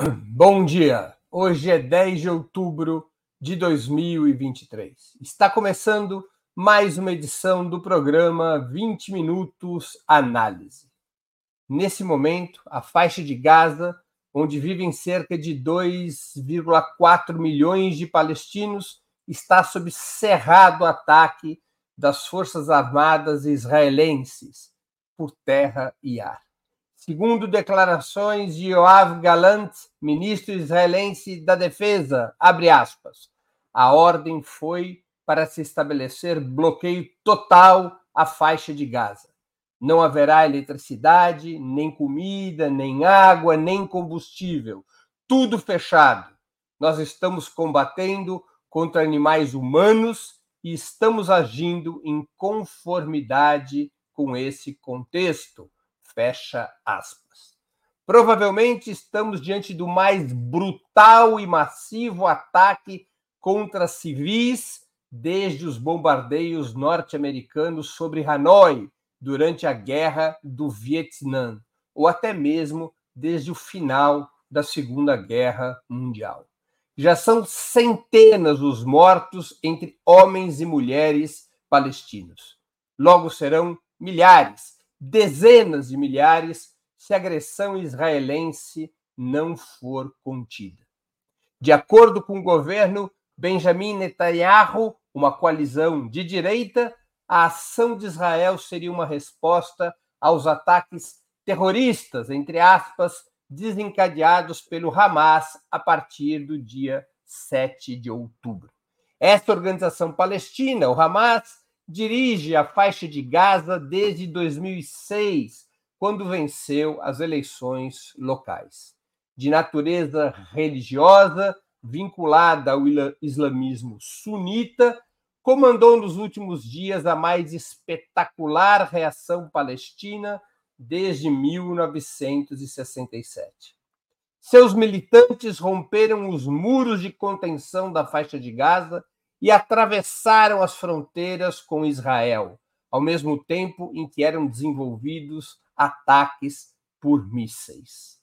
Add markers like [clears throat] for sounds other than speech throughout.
[clears throat] Bom dia. Hoje é 10 de outubro de 2023. Está começando mais uma edição do programa 20 Minutos Análise. Nesse momento, a faixa de Gaza, onde vivem cerca de 2,4 milhões de palestinos, está sob cerrado ataque das Forças Armadas israelenses por terra e ar. Segundo declarações de Yoav Galant, ministro israelense da Defesa, abre aspas, a ordem foi para se estabelecer bloqueio total à faixa de Gaza. Não haverá eletricidade, nem comida, nem água, nem combustível. Tudo fechado. Nós estamos combatendo contra animais humanos e estamos agindo em conformidade com esse contexto Fecha aspas. Provavelmente estamos diante do mais brutal e massivo ataque contra civis desde os bombardeios norte-americanos sobre Hanoi durante a Guerra do Vietnã, ou até mesmo desde o final da Segunda Guerra Mundial. Já são centenas os mortos entre homens e mulheres palestinos. Logo serão milhares dezenas de milhares se a agressão israelense não for contida. De acordo com o governo Benjamin Netanyahu, uma coalizão de direita, a ação de Israel seria uma resposta aos ataques terroristas, entre aspas, desencadeados pelo Hamas a partir do dia 7 de outubro. Esta organização palestina, o Hamas, dirige a faixa de Gaza desde 2006, quando venceu as eleições locais. De natureza religiosa, vinculada ao islamismo sunita, comandou nos últimos dias a mais espetacular reação palestina desde 1967. Seus militantes romperam os muros de contenção da faixa de Gaza e atravessaram as fronteiras com Israel, ao mesmo tempo em que eram desenvolvidos ataques por mísseis.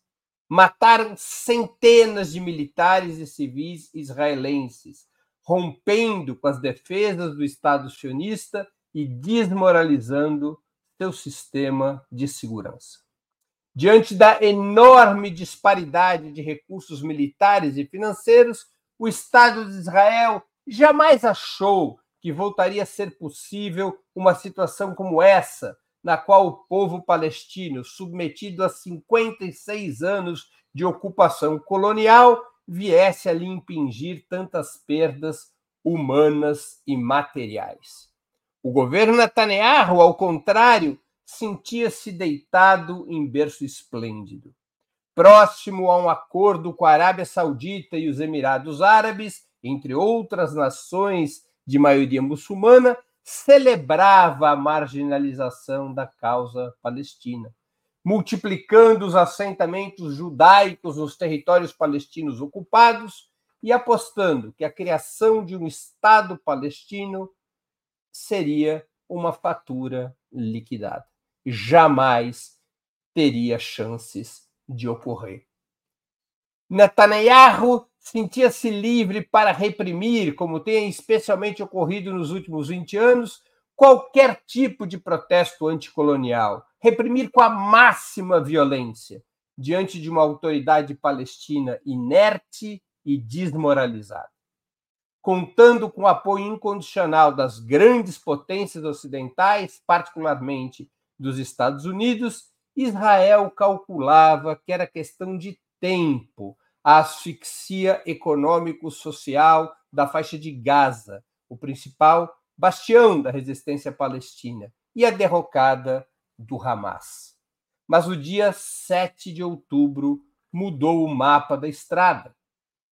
Mataram centenas de militares e civis israelenses, rompendo com as defesas do Estado sionista e desmoralizando seu sistema de segurança. Diante da enorme disparidade de recursos militares e financeiros, o Estado de Israel jamais achou que voltaria a ser possível uma situação como essa, na qual o povo palestino, submetido a 56 anos de ocupação colonial, viesse a lhe impingir tantas perdas humanas e materiais. O governo Netanyahu, ao contrário, sentia-se deitado em berço esplêndido. Próximo a um acordo com a Arábia Saudita e os Emirados Árabes, entre outras nações de maioria muçulmana, celebrava a marginalização da causa palestina, multiplicando os assentamentos judaicos nos territórios palestinos ocupados e apostando que a criação de um Estado palestino seria uma fatura liquidada. Jamais teria chances de ocorrer. Netanyahu sentia-se livre para reprimir, como tem especialmente ocorrido nos últimos 20 anos, qualquer tipo de protesto anticolonial, reprimir com a máxima violência diante de uma autoridade palestina inerte e desmoralizada. Contando com o apoio incondicional das grandes potências ocidentais, particularmente dos Estados Unidos, Israel calculava que era questão de tempo a asfixia econômico-social da faixa de Gaza, o principal bastião da resistência palestina, e a derrocada do Hamas. Mas o dia 7 de outubro mudou o mapa da estrada.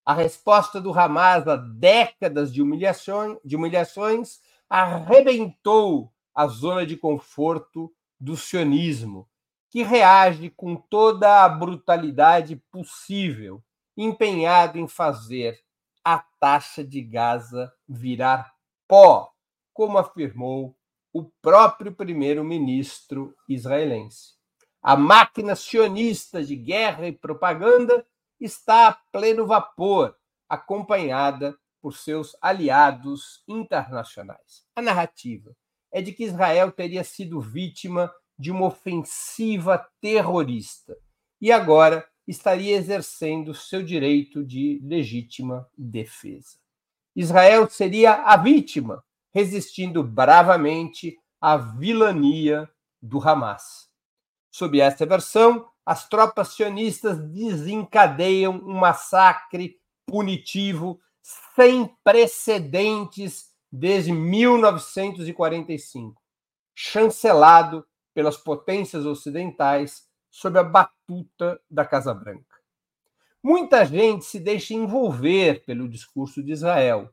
A resposta do Hamas a décadas de humilhações, de humilhações arrebentou a zona de conforto do sionismo, que reage com toda a brutalidade possível empenhado em fazer a taxa de Gaza virar pó, como afirmou o próprio primeiro-ministro israelense. A máquina sionista de guerra e propaganda está a pleno vapor, acompanhada por seus aliados internacionais. A narrativa é de que Israel teria sido vítima de uma ofensiva terrorista e agora estaria exercendo seu direito de legítima defesa. Israel seria a vítima, resistindo bravamente à vilania do Hamas. Sob esta versão, as tropas sionistas desencadeiam um massacre punitivo sem precedentes desde 1945, chancelado pelas potências ocidentais sob a batuta da Casa Branca. Muita gente se deixa envolver pelo discurso de Israel,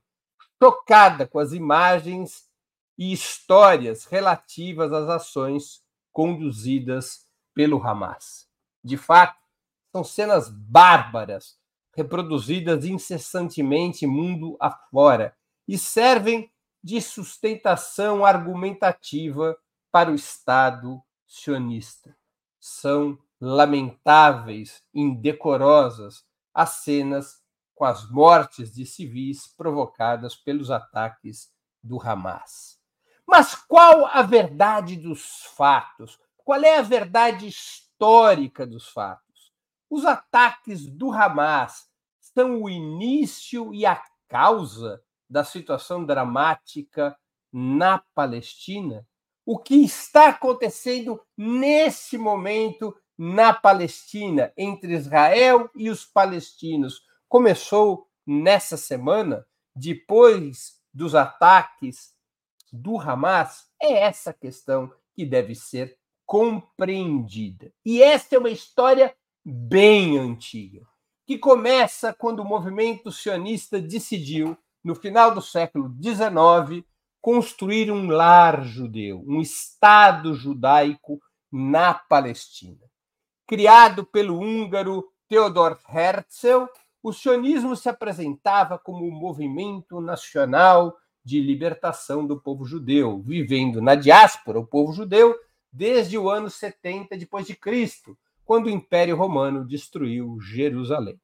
chocada com as imagens e histórias relativas às ações conduzidas pelo Hamas. De fato, são cenas bárbaras, reproduzidas incessantemente mundo afora, e servem de sustentação argumentativa para o Estado sionista. São lamentáveis, indecorosas as cenas com as mortes de civis provocadas pelos ataques do Hamas. Mas qual a verdade dos fatos? Qual é a verdade histórica dos fatos? Os ataques do Hamas são o início e a causa da situação dramática na Palestina? O que está acontecendo nesse momento na Palestina, entre Israel e os palestinos, começou nessa semana, depois dos ataques do Hamas? É essa questão que deve ser compreendida. E esta é uma história bem antiga, que começa quando o movimento sionista decidiu, no final do século XIX, construir um lar judeu, um Estado judaico na Palestina. Criado pelo húngaro Theodor Herzl, o sionismo se apresentava como um movimento nacional de libertação do povo judeu, vivendo na diáspora o povo judeu desde o ano 70 depois de Cristo, quando o Império Romano destruiu Jerusalém.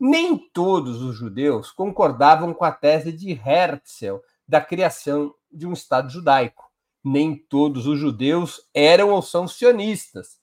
Nem todos os judeus concordavam com a tese de Herzl da criação de um Estado judaico. Nem todos os judeus eram ou são sionistas.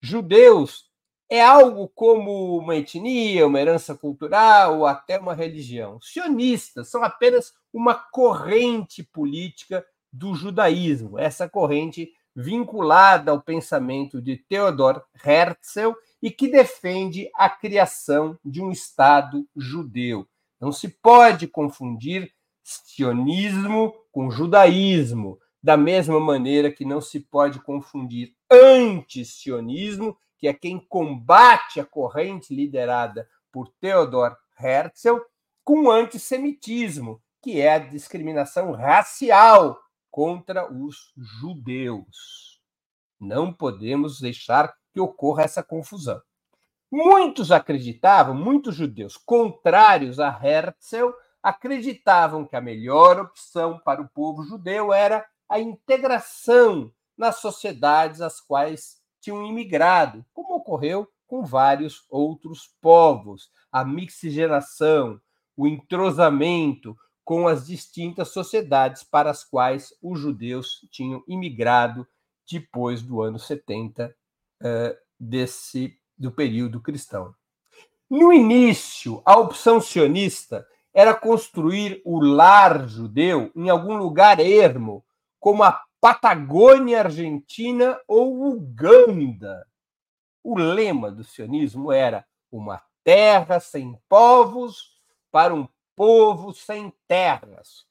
Judeus é algo como uma etnia, uma herança cultural ou até uma religião. Sionistas são apenas uma corrente política do judaísmo, essa corrente vinculada ao pensamento de Theodor Herzl e que defende a criação de um Estado judeu. Não se pode confundir sionismo com judaísmo, da mesma maneira que não se pode confundir anti-sionismo que é quem combate a corrente liderada por Theodor Herzl, com antissemitismo, que é a discriminação racial contra os judeus. Não podemos deixar que ocorra essa confusão. Muitos acreditavam, muitos judeus contrários a Herzl, acreditavam que a melhor opção para o povo judeu era a integração nas sociedades às quais tinham imigrado, como ocorreu com vários outros povos. A mixigenação, o entrosamento com as distintas sociedades para as quais os judeus tinham imigrado depois do ano 70 uh, desse do período cristão. No início, a opção sionista era construir o lar judeu em algum lugar ermo, como a Patagônia Argentina ou Uganda. O lema do sionismo era uma terra sem povos para um povo sem terras.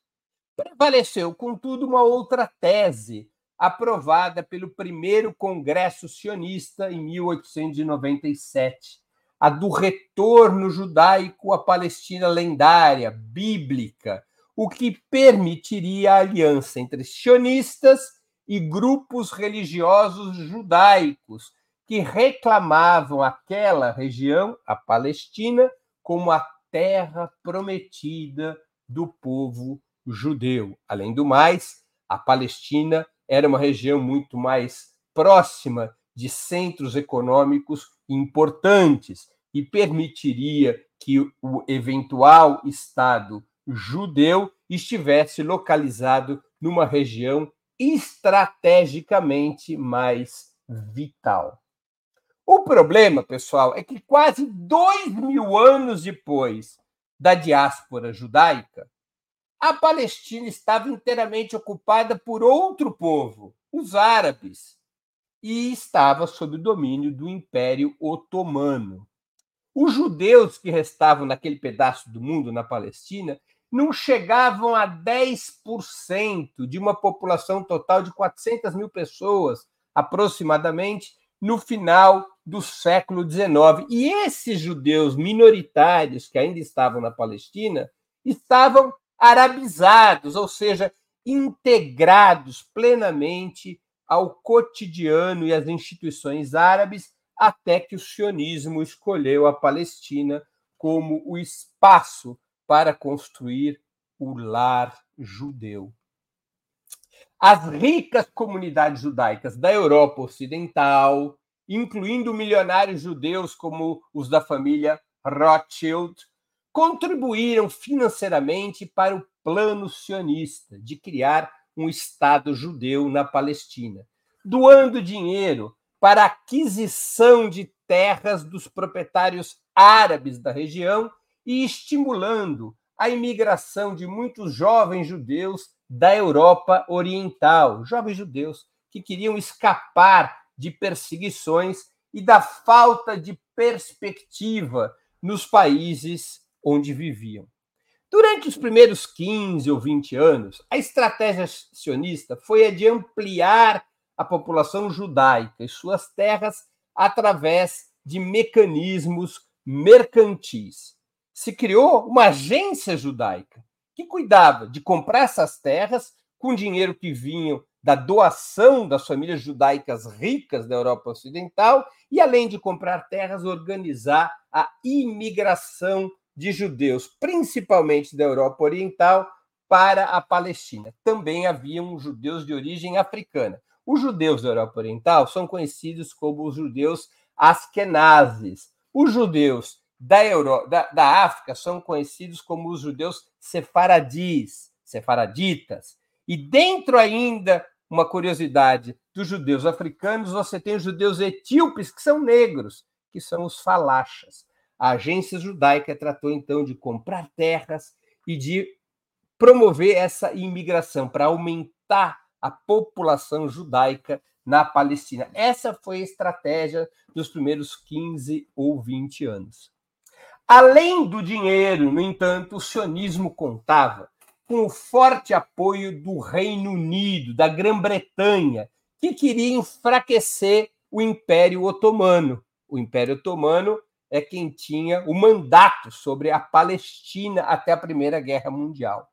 Prevaleceu, contudo, uma outra tese, aprovada pelo primeiro Congresso Sionista em 1897, a do retorno judaico à Palestina lendária, bíblica, o que permitiria a aliança entre sionistas e grupos religiosos judaicos que reclamavam aquela região, a Palestina, como a terra prometida do povo judeu. Além do mais, a Palestina era uma região muito mais próxima de centros econômicos importantes e permitiria que o eventual Estado judeu estivesse localizado numa região estrategicamente mais vital. O problema, pessoal, é que quase dois mil anos depois da diáspora judaica, a Palestina estava inteiramente ocupada por outro povo, os árabes, e estava sob o domínio do Império Otomano. Os judeus que restavam naquele pedaço do mundo, na Palestina, não chegavam a 10% de uma população total de 400 mil pessoas, aproximadamente, no final do século XIX. E esses judeus minoritários que ainda estavam na Palestina estavam arabizados, ou seja, integrados plenamente ao cotidiano e às instituições árabes, até que o sionismo escolheu a Palestina como o espaço para construir o lar judeu. As ricas comunidades judaicas da Europa Ocidental, incluindo milionários judeus como os da família Rothschild, contribuíram financeiramente para o plano sionista de criar um Estado judeu na Palestina, doando dinheiro para aquisição de terras dos proprietários árabes da região e estimulando a imigração de muitos jovens judeus da Europa Oriental, jovens judeus que queriam escapar de perseguições e da falta de perspectiva nos países onde viviam. Durante os primeiros 15 ou 20 anos, a estratégia sionista foi a de ampliar a população judaica e suas terras através de mecanismos mercantis. Se criou uma agência judaica que cuidava de comprar essas terras com dinheiro que vinham da doação das famílias judaicas ricas da Europa Ocidental e, além de comprar terras, organizar a imigração de judeus, principalmente da Europa Oriental, para a Palestina. Também haviam judeus de origem africana. Os judeus da Europa Oriental são conhecidos como os judeus askenazes. Os judeus da, Euro, da, da África são conhecidos como os judeus sefaradis, sefaraditas. E dentro ainda, uma curiosidade, dos judeus africanos, você tem os judeus etíopes, que são negros, que são os falachas. A agência judaica tratou então de comprar terras e de promover essa imigração para aumentar a população judaica na Palestina. Essa foi a estratégia dos primeiros 15 ou 20 anos. Além do dinheiro, no entanto, o sionismo contava com o forte apoio do Reino Unido, da Grã-Bretanha, que queria enfraquecer o Império Otomano. O Império Otomano é quem tinha o mandato sobre a Palestina até a Primeira Guerra Mundial.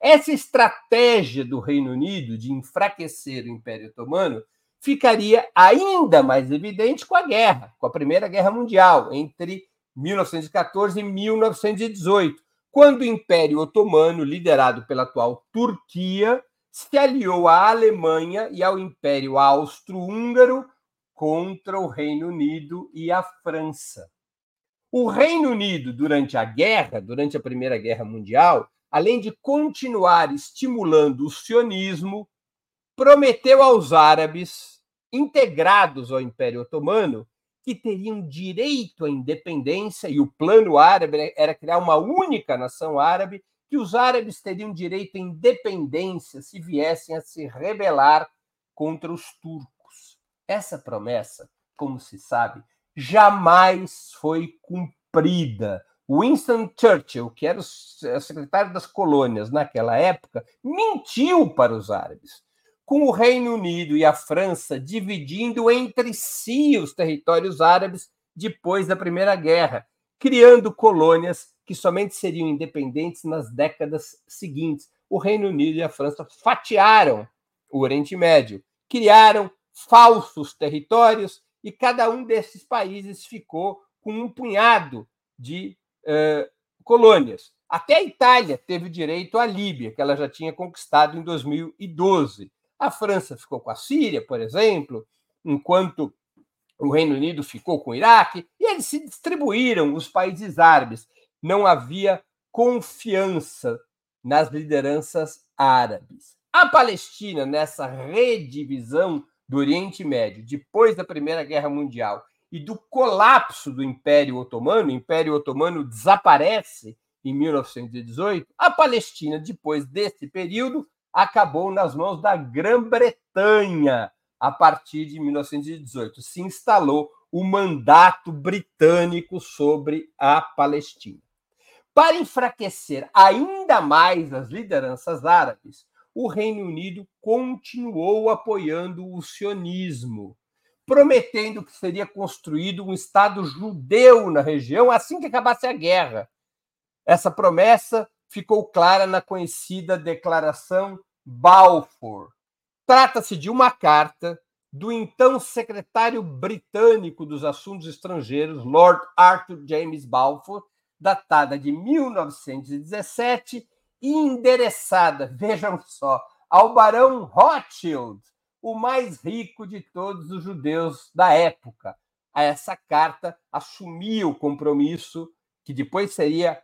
Essa estratégia do Reino Unido de enfraquecer o Império Otomano ficaria ainda mais evidente com a guerra, com a Primeira Guerra Mundial, entre 1914 e 1918, quando o Império Otomano, liderado pela atual Turquia, se aliou à Alemanha e ao Império Austro-Húngaro contra o Reino Unido e a França. O Reino Unido, durante a guerra, durante a Primeira Guerra Mundial, além de continuar estimulando o sionismo, prometeu aos árabes, integrados ao Império Otomano, que teriam direito à independência, e o plano árabe era criar uma única nação árabe, que os árabes teriam direito à independência se viessem a se rebelar contra os turcos. Essa promessa, como se sabe, jamais foi cumprida. Winston Churchill, que era o secretário das colônias naquela época, mentiu para os árabes com o Reino Unido e a França dividindo entre si os territórios árabes depois da Primeira Guerra, criando colônias que somente seriam independentes nas décadas seguintes. O Reino Unido e a França fatiaram o Oriente Médio, criaram falsos territórios e cada um desses países ficou com um punhado de uh, colônias. Até a Itália teve direito à Líbia, que ela já tinha conquistado em 2012. A França ficou com a Síria, por exemplo, enquanto o Reino Unido ficou com o Iraque e eles se distribuíram os países árabes. Não havia confiança nas lideranças árabes. A Palestina, nessa redivisão do Oriente Médio, depois da Primeira Guerra Mundial e do colapso do Império Otomano, o Império Otomano desaparece em 1918, a Palestina, depois desse período, acabou nas mãos da Grã-Bretanha a partir de 1918. Se instalou o mandato britânico sobre a Palestina. Para enfraquecer ainda mais as lideranças árabes, o Reino Unido continuou apoiando o sionismo, prometendo que seria construído um Estado judeu na região assim que acabasse a guerra. Essa promessa ficou clara na conhecida Declaração Balfour. Trata-se de uma carta do então secretário britânico dos Assuntos Estrangeiros, Lord Arthur James Balfour, datada de 1917 e endereçada, vejam só, ao barão Rothschild, o mais rico de todos os judeus da época. Essa carta assumia o compromisso que depois seria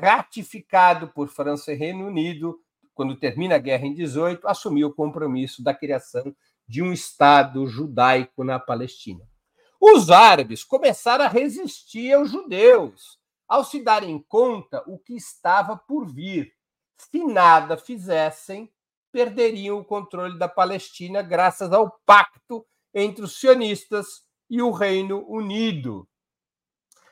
ratificado por França e Reino Unido quando termina a guerra em 18, assumiu o compromisso da criação de um Estado judaico na Palestina. Os árabes começaram a resistir aos judeus, ao se darem conta o que estava por vir. Se nada fizessem, perderiam o controle da Palestina graças ao pacto entre os sionistas e o Reino Unido.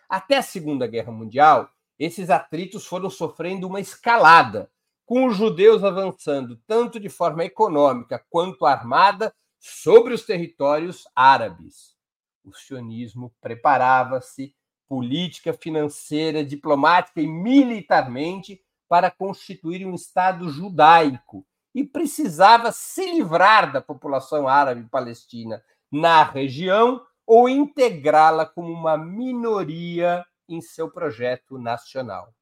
Até a Segunda Guerra Mundial, esses atritos foram sofrendo uma escalada, com os judeus avançando tanto de forma econômica quanto armada sobre os territórios árabes. O sionismo preparava-se política, financeira, diplomática e militarmente para constituir um Estado judaico e precisava se livrar da população árabe palestina na região ou integrá-la como uma minoria em seu projeto nacional.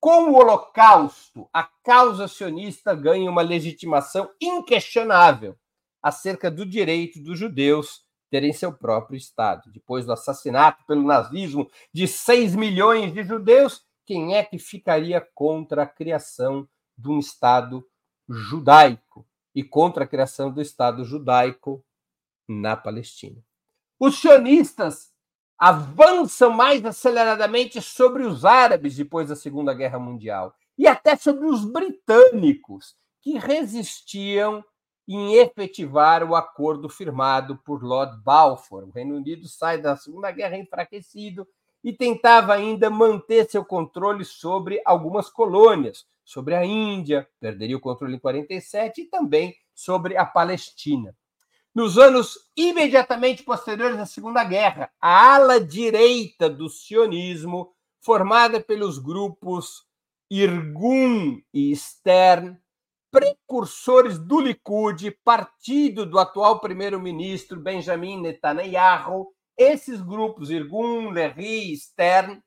Com o Holocausto, a causa sionista ganha uma legitimação inquestionável acerca do direito dos judeus terem seu próprio Estado. Depois do assassinato pelo nazismo de 6 milhões de judeus, quem é que ficaria contra a criação de um Estado judaico e contra a criação do Estado judaico na Palestina? Os sionistas avançam mais aceleradamente sobre os árabes depois da Segunda Guerra Mundial e até sobre os britânicos, que resistiam em efetivar o acordo firmado por Lord Balfour. O Reino Unido sai da Segunda Guerra enfraquecido e tentava ainda manter seu controle sobre algumas colônias, sobre a Índia, perderia o controle em 47 e também sobre a Palestina. Nos anos imediatamente posteriores à Segunda Guerra, a ala direita do sionismo, formada pelos grupos Irgun e Stern, precursores do Likud, partido do atual primeiro-ministro Benjamin Netanyahu, esses grupos, Irgun, e Stern,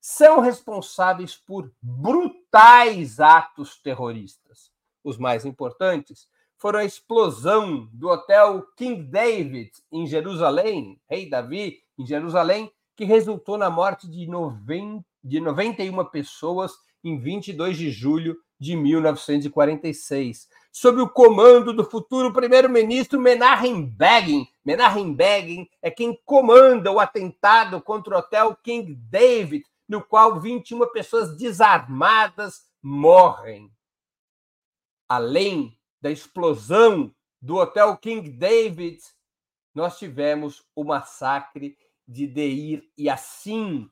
são responsáveis por brutais atos terroristas. Os mais importantes foram a explosão do hotel King David em Jerusalém, Rei Davi em Jerusalém, que resultou na morte de, 90, de 91 pessoas em 22 de julho de 1946, sob o comando do futuro primeiro-ministro Menachem Begin. Menachem Begin é quem comanda o atentado contra o hotel King David, no qual 21 pessoas desarmadas morrem. Além da explosão do Hotel King David, nós tivemos o massacre de Deir Yassin,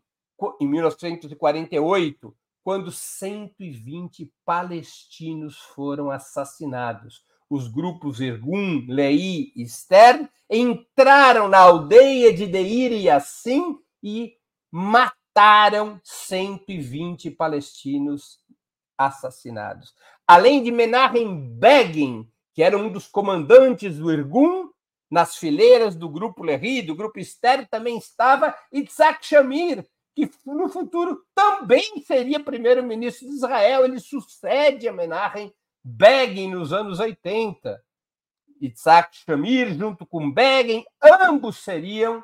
em 1948, quando 120 palestinos foram assassinados. Os grupos Irgun, Lei e Stern entraram na aldeia de Deir Yassin e mataram 120 palestinos assassinados além de Menachem Begin, que era um dos comandantes do Irgun, nas fileiras do grupo Lehi, do grupo Esther, também estava Itzhak Shamir, que no futuro também seria primeiro-ministro de Israel. Ele sucede a Menachem Begin nos anos 80. Isaac Shamir, junto com Begin, ambos seriam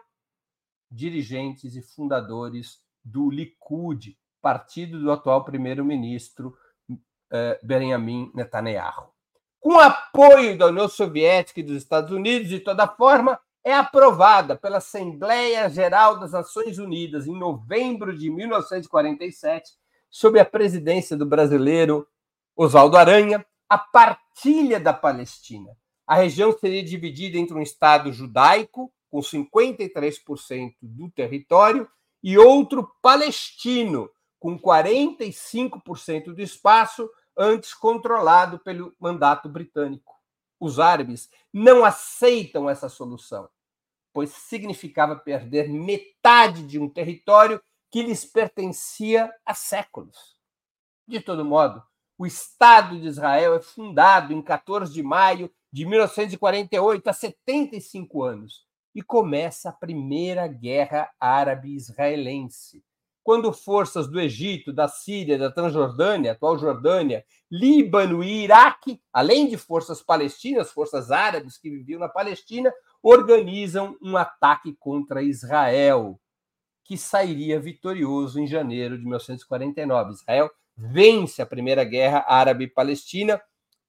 dirigentes e fundadores do Likud, partido do atual primeiro-ministro eh, Benjamin Netanyahu. Com apoio da União Soviética e dos Estados Unidos, de toda forma, é aprovada pela Assembleia Geral das Nações Unidas em novembro de 1947, sob a presidência do brasileiro Oswaldo Aranha, a partilha da Palestina. A região seria dividida entre um Estado judaico, com 53% do território, e outro palestino, com 45% do espaço, antes controlado pelo mandato britânico. Os árabes não aceitam essa solução, pois significava perder metade de um território que lhes pertencia há séculos. De todo modo, o Estado de Israel é fundado em 14 de maio de 1948, há 75 anos, e começa a Primeira Guerra Árabe-Israelense, quando forças do Egito, da Síria, da Transjordânia, atual Jordânia, Líbano e Iraque, além de forças palestinas, forças árabes que viviam na Palestina, organizam um ataque contra Israel, que sairia vitorioso em janeiro de 1949. Israel vence a Primeira Guerra Árabe-Palestina.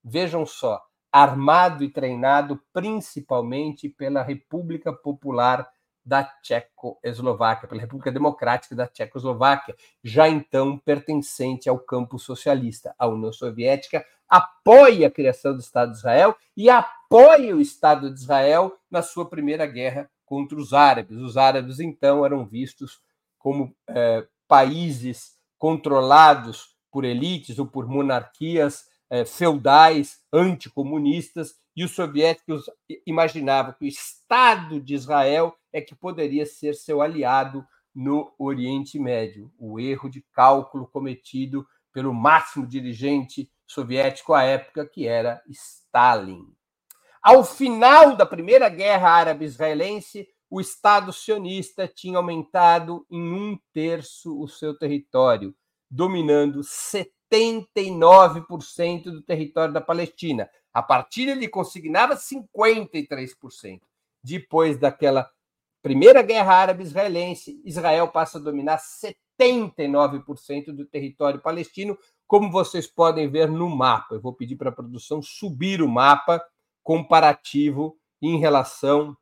Vejam só, armado e treinado principalmente pela República Popular da Tchecoslováquia, pela República Democrática da Tchecoslováquia, já então pertencente ao campo socialista. A União Soviética apoia a criação do Estado de Israel e apoia o Estado de Israel na sua primeira guerra contra os árabes. Os árabes, então, eram vistos como eh, países controlados por elites ou por monarquias eh, feudais, anticomunistas, e os soviéticos imaginavam que o Estado de Israel é que poderia ser seu aliado no Oriente Médio. O erro de cálculo cometido pelo máximo dirigente soviético à época, que era Stalin. Ao final da Primeira Guerra Árabe-Israelense, o Estado sionista tinha aumentado em um terço o seu território, dominando 79% do território da Palestina. A partilha lhe consignava 53%. Depois daquela Primeira Guerra Árabe-Israelense, Israel passa a dominar 79% do território palestino, como vocês podem ver no mapa. Eu vou pedir para a produção subir o mapa comparativo em relação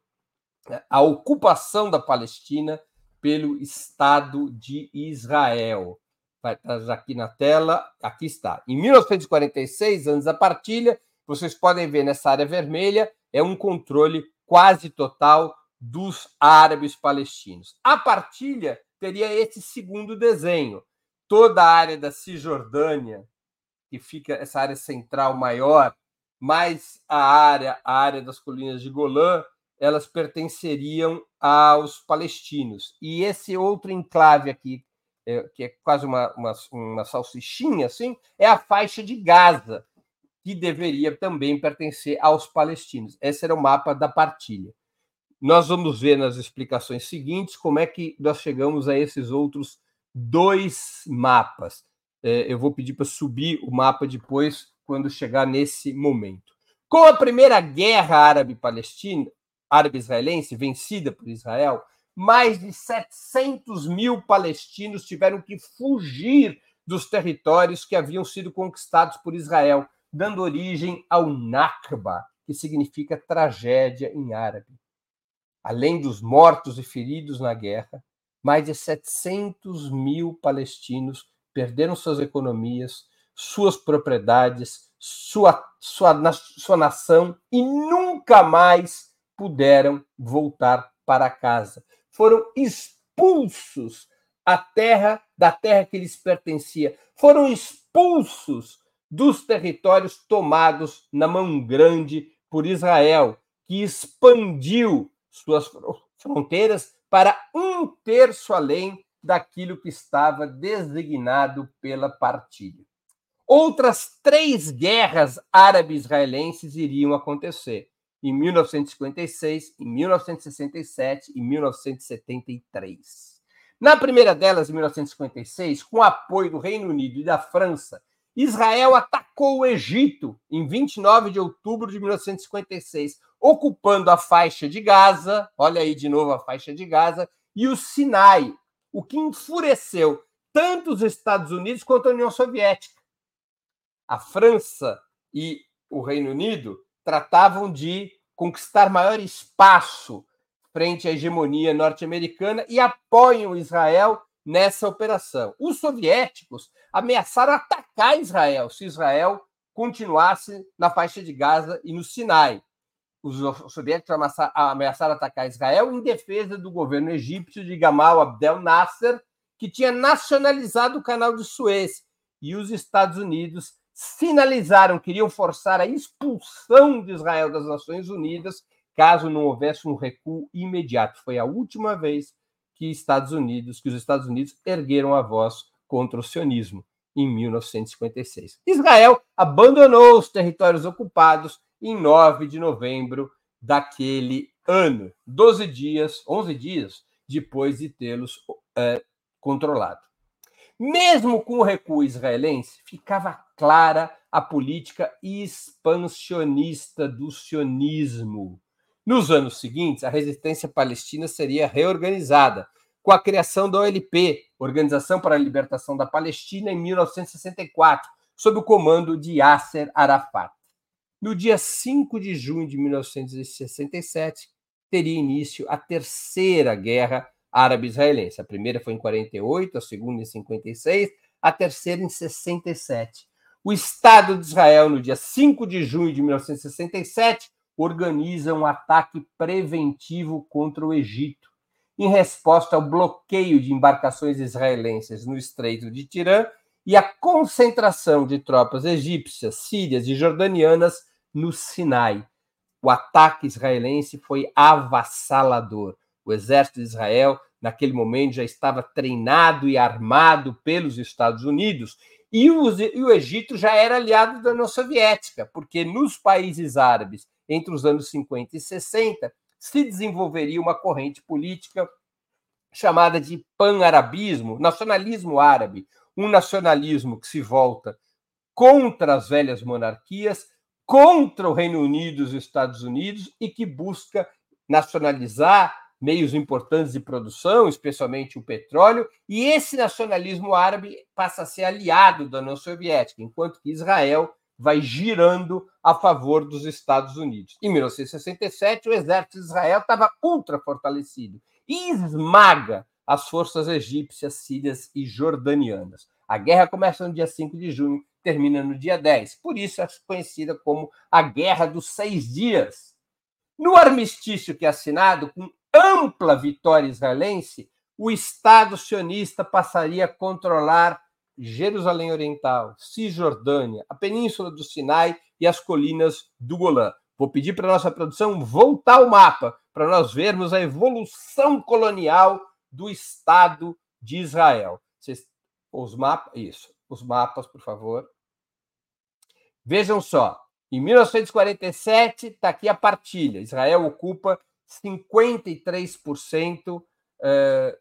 à ocupação da Palestina pelo Estado de Israel. Vai estar aqui na tela, aqui está. Em 1946, anos da partilha, vocês podem ver nessa área vermelha, é um controle quase total dos árabes palestinos. A partilha teria esse segundo desenho. Toda a área da Cisjordânia, que fica essa área central maior, mais a área, a área das colinas de Golã, elas pertenceriam aos palestinos. E esse outro enclave aqui, é, que é quase uma, uma, uma salsichinha, assim, é a faixa de Gaza, que deveria também pertencer aos palestinos. Esse era o mapa da partilha. Nós vamos ver nas explicações seguintes como é que nós chegamos a esses outros dois mapas. É, eu vou pedir para subir o mapa depois, quando chegar nesse momento. Com a primeira guerra árabe-palestina, árabe-israelense, vencida por Israel, mais de 700 mil palestinos tiveram que fugir dos territórios que haviam sido conquistados por Israel dando origem ao Nakba, que significa tragédia em árabe. Além dos mortos e feridos na guerra, mais de 700 mil palestinos perderam suas economias, suas propriedades, sua, sua, sua nação e nunca mais puderam voltar para casa. Foram expulsos a terra da terra que lhes pertencia. Foram expulsos dos territórios tomados na mão grande por Israel, que expandiu suas fronteiras para um terço além daquilo que estava designado pela partilha. Outras três guerras árabe-israelenses iriam acontecer em 1956, em 1967 e 1973. Na primeira delas, em 1956, com apoio do Reino Unido e da França, Israel atacou o Egito em 29 de outubro de 1956, ocupando a faixa de Gaza, olha aí de novo a faixa de Gaza, e o Sinai, o que enfureceu tanto os Estados Unidos quanto a União Soviética. A França e o Reino Unido tratavam de conquistar maior espaço frente à hegemonia norte-americana e apoiam Israel nessa operação. Os soviéticos ameaçaram atacar Israel se Israel continuasse na faixa de Gaza e no Sinai. Os soviéticos ameaçaram atacar Israel em defesa do governo egípcio de Gamal Abdel Nasser, que tinha nacionalizado o canal de Suez. E os Estados Unidos sinalizaram, queriam forçar a expulsão de Israel das Nações Unidas, caso não houvesse um recuo imediato. Foi a última vez que Estados Unidos, que os Estados Unidos ergueram a voz contra o sionismo em 1956. Israel abandonou os territórios ocupados em 9 de novembro daquele ano, 12 dias, 11 dias depois de tê-los é, controlado. Mesmo com o recuo israelense, ficava clara a política expansionista do sionismo. Nos anos seguintes, a resistência palestina seria reorganizada, com a criação da OLP, Organização para a Libertação da Palestina, em 1964, sob o comando de Yasser Arafat. No dia 5 de junho de 1967, teria início a Terceira Guerra Árabe-Israelense. A primeira foi em 48, a segunda em 56, a terceira em 67. O Estado de Israel, no dia 5 de junho de 1967, organiza um ataque preventivo contra o Egito, em resposta ao bloqueio de embarcações israelenses no Estreito de Tirã e a concentração de tropas egípcias, sírias e jordanianas no Sinai. O ataque israelense foi avassalador. O exército de Israel, naquele momento, já estava treinado e armado pelos Estados Unidos e o, Egito já era aliado da União Soviética, porque nos países árabes entre os anos 50 e 60, se desenvolveria uma corrente política chamada de pan-arabismo, nacionalismo árabe, um nacionalismo que se volta contra as velhas monarquias, contra o Reino Unido e os Estados Unidos e que busca nacionalizar meios importantes de produção, especialmente o petróleo, e esse nacionalismo árabe passa a ser aliado da União Soviética, enquanto que Israel vai girando a favor dos Estados Unidos. Em 1967, o exército de Israel estava ultra fortalecido e esmaga as forças egípcias, sírias e jordanianas. A guerra começa no dia 5 de junho, termina no dia 10. Por isso é conhecida como a Guerra dos Seis Dias. No armistício que é assinado, com ampla vitória israelense, o Estado sionista passaria a controlar Jerusalém Oriental, Cisjordânia, a Península do Sinai e as colinas do Golã. Vou pedir para a nossa produção voltar o mapa para nós vermos a evolução colonial do Estado de Israel. Os mapas, isso, os mapas, por favor. Vejam só, em 1947 está aqui a partilha. Israel ocupa 53% eh,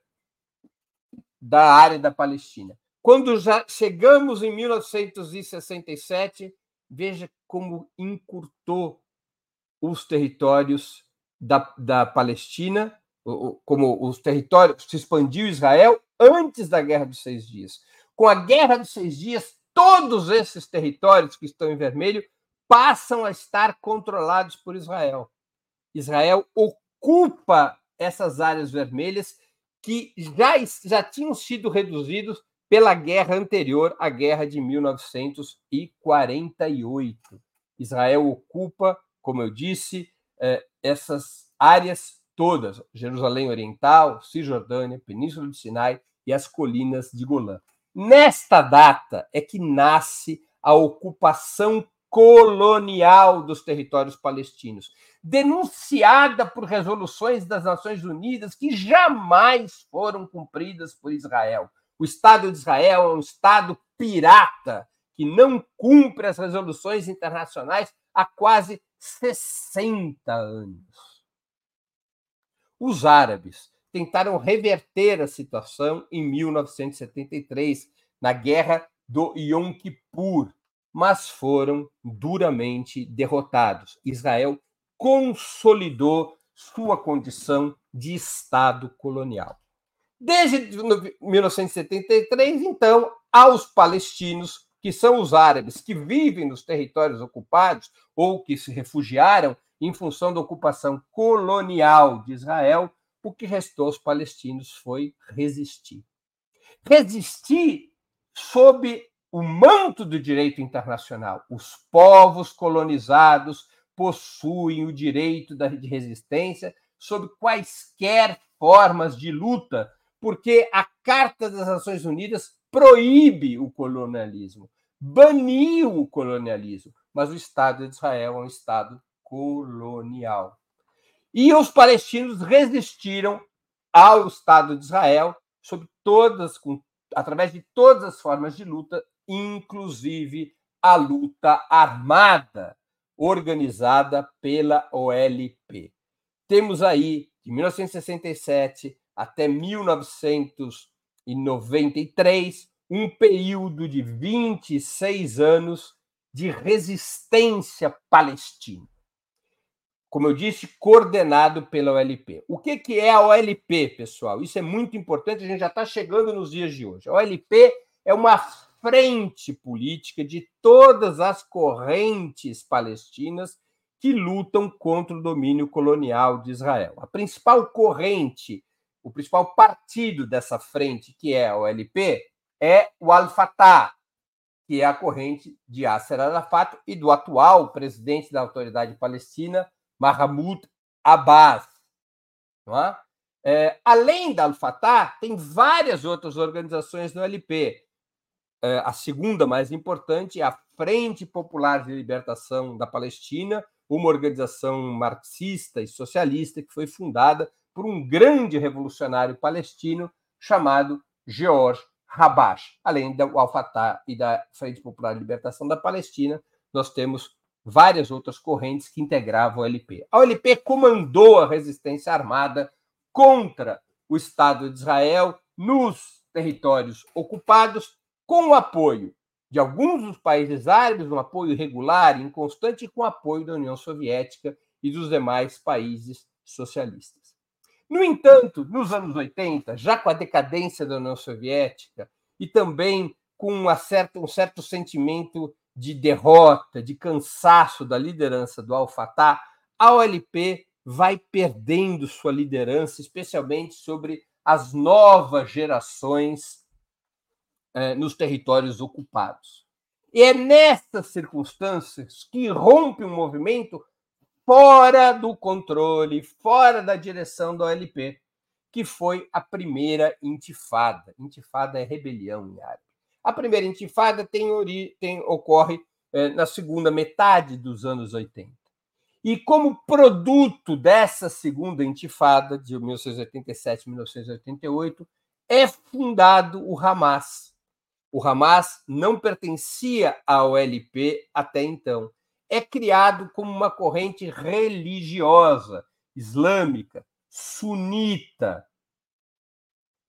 da área da Palestina. Quando já chegamos em 1967, veja como encurtou os territórios da, da Palestina, como os territórios se expandiu Israel antes da Guerra dos Seis Dias. Com a Guerra dos Seis Dias, todos esses territórios que estão em vermelho passam a estar controlados por Israel. Israel ocupa essas áreas vermelhas que já, já tinham sido reduzidos pela guerra anterior à guerra de 1948. Israel ocupa, como eu disse, é, essas áreas todas: Jerusalém Oriental, Cisjordânia, Península do Sinai e as colinas de Golã. Nesta data é que nasce a ocupação colonial dos territórios palestinos, denunciada por resoluções das Nações Unidas que jamais foram cumpridas por Israel. O Estado de Israel é um Estado pirata que não cumpre as resoluções internacionais há quase 60 anos. Os árabes tentaram reverter a situação em 1973, na guerra do Yom Kippur, mas foram duramente derrotados. Israel consolidou sua condição de Estado colonial. Desde 1973, então, aos palestinos, que são os árabes que vivem nos territórios ocupados ou que se refugiaram em função da ocupação colonial de Israel, o que restou aos palestinos foi resistir. Resistir sob o manto do direito internacional. Os povos colonizados possuem o direito de resistência sob quaisquer formas de luta, porque a Carta das Nações Unidas proíbe o colonialismo, baniu o colonialismo, mas o Estado de Israel é um Estado colonial. E os palestinos resistiram ao Estado de Israel sob todas, com, através de todas as formas de luta, inclusive a luta armada organizada pela OLP. Temos aí, de 1967 até 1993, um período de 26 anos de resistência palestina. Como eu disse, coordenado pela OLP. O que, que é a OLP, pessoal? Isso é muito importante, a gente já está chegando nos dias de hoje. A OLP é uma frente política de todas as correntes palestinas que lutam contra o domínio colonial de Israel. A principal corrente, o principal partido dessa frente, que é a OLP, é o Al-Fatah, que é a corrente de Yasser Arafat e do atual presidente da Autoridade Palestina, Mahmoud Abbas. É? É, além da Al-Fatah, tem várias outras organizações no LP, a segunda mais importante é a Frente Popular de Libertação da Palestina, uma organização marxista e socialista que foi fundada por um grande revolucionário palestino chamado George Habash. Além do Al-Fatah e da Frente Popular de Libertação da Palestina, nós temos várias outras correntes que integravam a OLP. A OLP comandou a resistência armada contra o Estado de Israel nos territórios ocupados com o apoio de alguns dos países árabes, um apoio irregular e inconstante, e com o apoio da União Soviética e dos demais países socialistas. No entanto, nos anos 80, já com a decadência da União Soviética e também com certa, um certo sentimento de derrota, de cansaço da liderança do Al-Fatah, a OLP vai perdendo sua liderança, especialmente sobre as novas gerações é, nos territórios ocupados. E é nessas circunstâncias que rompe um movimento fora do controle, fora da direção da OLP, que foi a primeira intifada. Intifada é rebelião em árabe. A primeira intifada tem, tem ocorre é, na segunda metade dos anos 80. E como produto dessa segunda intifada, de 1987 1988, é fundado o Hamas, o Hamas não pertencia à OLP até então. É criado como uma corrente religiosa islâmica, sunita,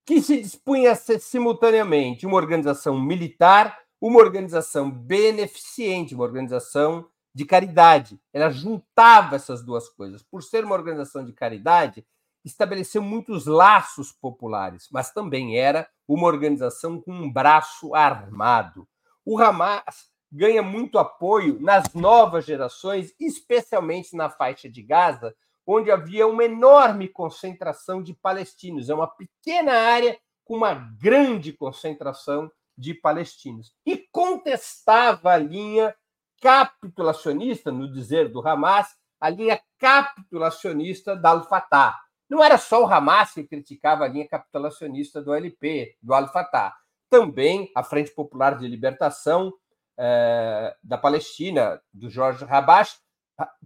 que se dispunha a ser simultaneamente uma organização militar, uma organização beneficente, uma organização de caridade. Ela juntava essas duas coisas. Por ser uma organização de caridade, estabeleceu muitos laços populares, mas também era uma organização com um braço armado. O Hamas ganha muito apoio nas novas gerações, especialmente na faixa de Gaza, onde havia uma enorme concentração de palestinos. É uma pequena área com uma grande concentração de palestinos. E contestava a linha capitulacionista, no dizer do Hamas, a linha capitulacionista da Al-Fatah. Não era só o Hamas que criticava a linha capitulacionista do LP, do Al-Fatah. Também a Frente Popular de Libertação eh, da Palestina, do Jorge Rabash,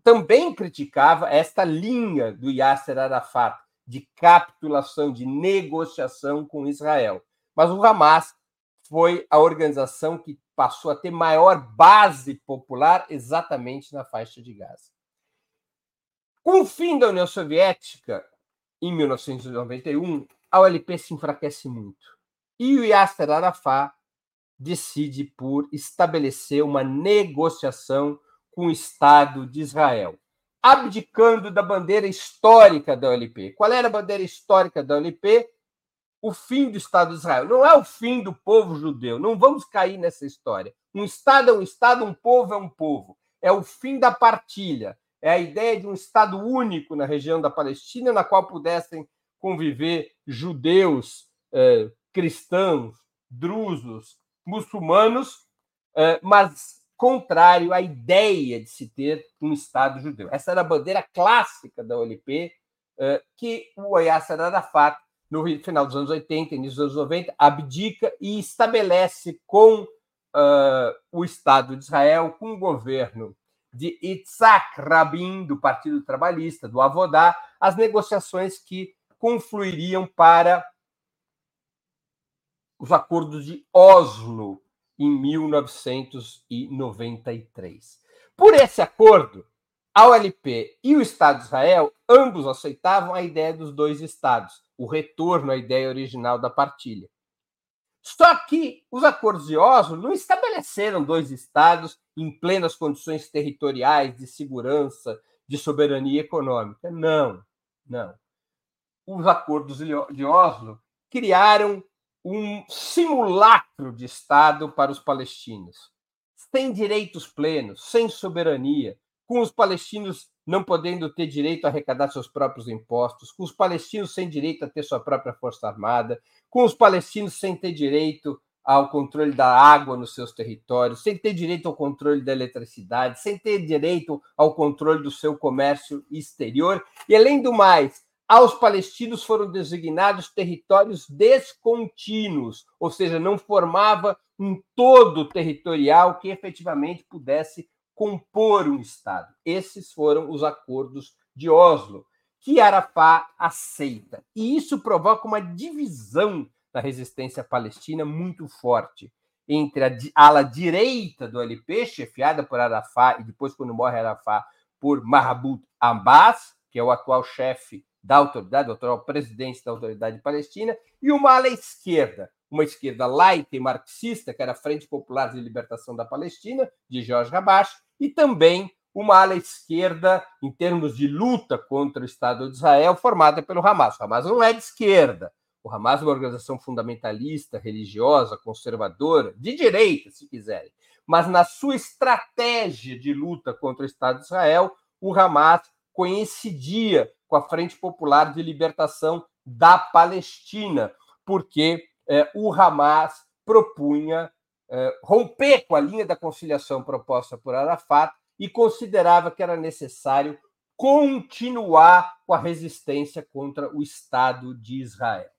também criticava esta linha do Yasser Arafat de capitulação, de negociação com Israel. Mas o Hamas foi a organização que passou a ter maior base popular exatamente na faixa de Gaza. Com o fim da União Soviética, em 1991, a OLP se enfraquece muito. E o Yasser Arafat decide por estabelecer uma negociação com o Estado de Israel, abdicando da bandeira histórica da OLP. Qual era a bandeira histórica da OLP? O fim do Estado de Israel. Não é o fim do povo judeu. Não vamos cair nessa história. Um Estado é um Estado, um povo é um povo. É o fim da partilha. É a ideia de um Estado único na região da Palestina, na qual pudessem conviver judeus, eh, cristãos, drusos, muçulmanos, eh, mas contrário à ideia de se ter um Estado judeu. Essa era a bandeira clássica da OLP, eh, que o Yasser Arafat, no final dos anos 80, início dos anos 90, abdica e estabelece com uh, o Estado de Israel, com o governo de Itzhak Rabin, do Partido Trabalhista, do Avodá, as negociações que confluiriam para os acordos de Oslo em 1993. Por esse acordo, a OLP e o Estado de Israel ambos aceitavam a ideia dos dois estados, o retorno à ideia original da partilha. Só que os acordos de Oslo não estabeleceram dois estados em plenas condições territoriais, de segurança, de soberania econômica. Não, não. Os acordos de Oslo criaram um simulacro de Estado para os palestinos, sem direitos plenos, sem soberania, com os palestinos não podendo ter direito a arrecadar seus próprios impostos, com os palestinos sem direito a ter sua própria força armada, com os palestinos sem ter direito ao controle da água nos seus territórios, sem ter direito ao controle da eletricidade, sem ter direito ao controle do seu comércio exterior. E, além do mais, aos palestinos foram designados territórios descontínuos, ou seja, não formava um todo territorial que efetivamente pudesse compor um Estado. Esses foram os acordos de Oslo, que Arafat aceita. E isso provoca uma divisão da resistência palestina muito forte entre a ala direita do LP, chefiada por Arafat, e depois, quando morre Arafat, por Mahmoud Abbas, que é o atual chefe da autoridade, o atual presidente da autoridade palestina, e uma ala esquerda, uma esquerda laica e marxista, que era a Frente Popular de Libertação da Palestina, de Jorge Rabash, e também uma ala esquerda, em termos de luta contra o Estado de Israel, formada pelo Hamas. O Hamas não é de esquerda, o Hamas é uma organização fundamentalista, religiosa, conservadora, de direita, se quiserem. Mas na sua estratégia de luta contra o Estado de Israel, o Hamas coincidia com a Frente Popular de Libertação da Palestina, porque eh, o Hamas propunha eh, romper com a linha da conciliação proposta por Arafat e considerava que era necessário continuar com a resistência contra o Estado de Israel.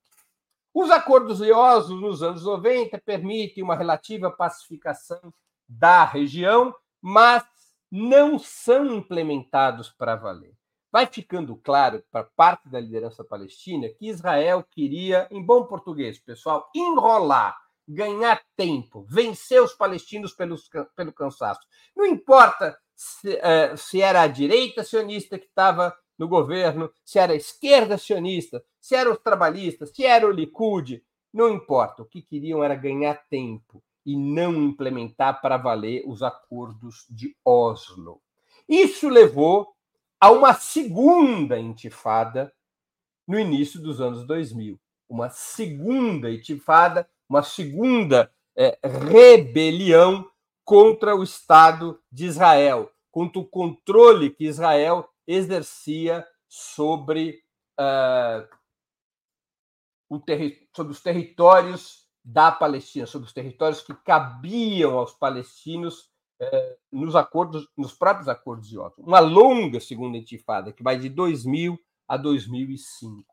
Os acordos de Oslo nos anos 90 permitem uma relativa pacificação da região, mas não são implementados para valer. Vai ficando claro para parte da liderança palestina que Israel queria, em bom português, pessoal, enrolar, ganhar tempo, vencer os palestinos pelo, pelo cansaço. Não importa se, uh, se era a direita sionista que estava no governo, se era a esquerda sionista, se eram os trabalhistas, se era o Likud, não importa. O que queriam era ganhar tempo e não implementar para valer os acordos de Oslo. Isso levou a uma segunda intifada no início dos anos 2000. Uma segunda intifada, uma segunda é, rebelião contra o Estado de Israel, contra o controle que Israel exercia sobre, uh, o sobre os territórios da Palestina, sobre os territórios que cabiam aos palestinos nos acordos, nos próprios acordos de Oslo. Uma longa segunda intifada que vai de 2000 a 2005.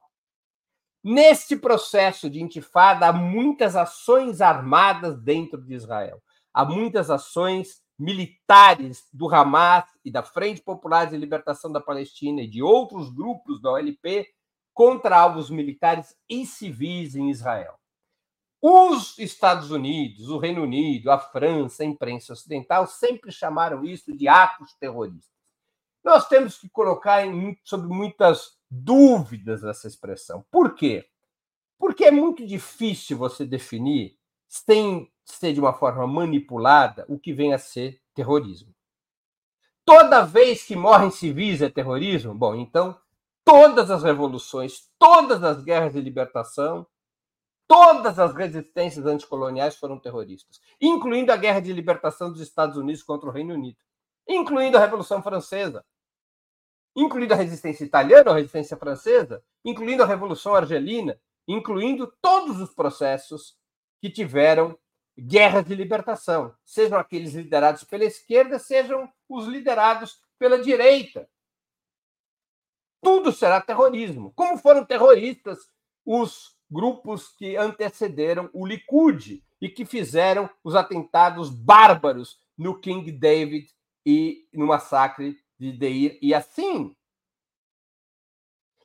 Neste processo de intifada, há muitas ações armadas dentro de Israel. Há muitas ações militares do Hamas e da Frente Popular de Libertação da Palestina e de outros grupos da OLP contra alvos militares e civis em Israel. Os Estados Unidos, o Reino Unido, a França, a imprensa ocidental sempre chamaram isso de atos terroristas. Nós temos que colocar em, sob muitas dúvidas essa expressão. Por quê? Porque é muito difícil você definir sem ser de uma forma manipulada o que vem a ser terrorismo. Toda vez que morrem civis é terrorismo? Bom, então todas as revoluções, todas as guerras de libertação, todas as resistências anticoloniais foram terroristas, incluindo a guerra de libertação dos Estados Unidos contra o Reino Unido, incluindo a Revolução Francesa, incluindo a resistência italiana, a resistência francesa, incluindo a Revolução Argelina, incluindo todos os processos que tiveram guerras de libertação, sejam aqueles liderados pela esquerda, sejam os liderados pela direita. Tudo será terrorismo. Como foram terroristas os grupos que antecederam o Likud e que fizeram os atentados bárbaros no King David e no massacre de Deir e assim.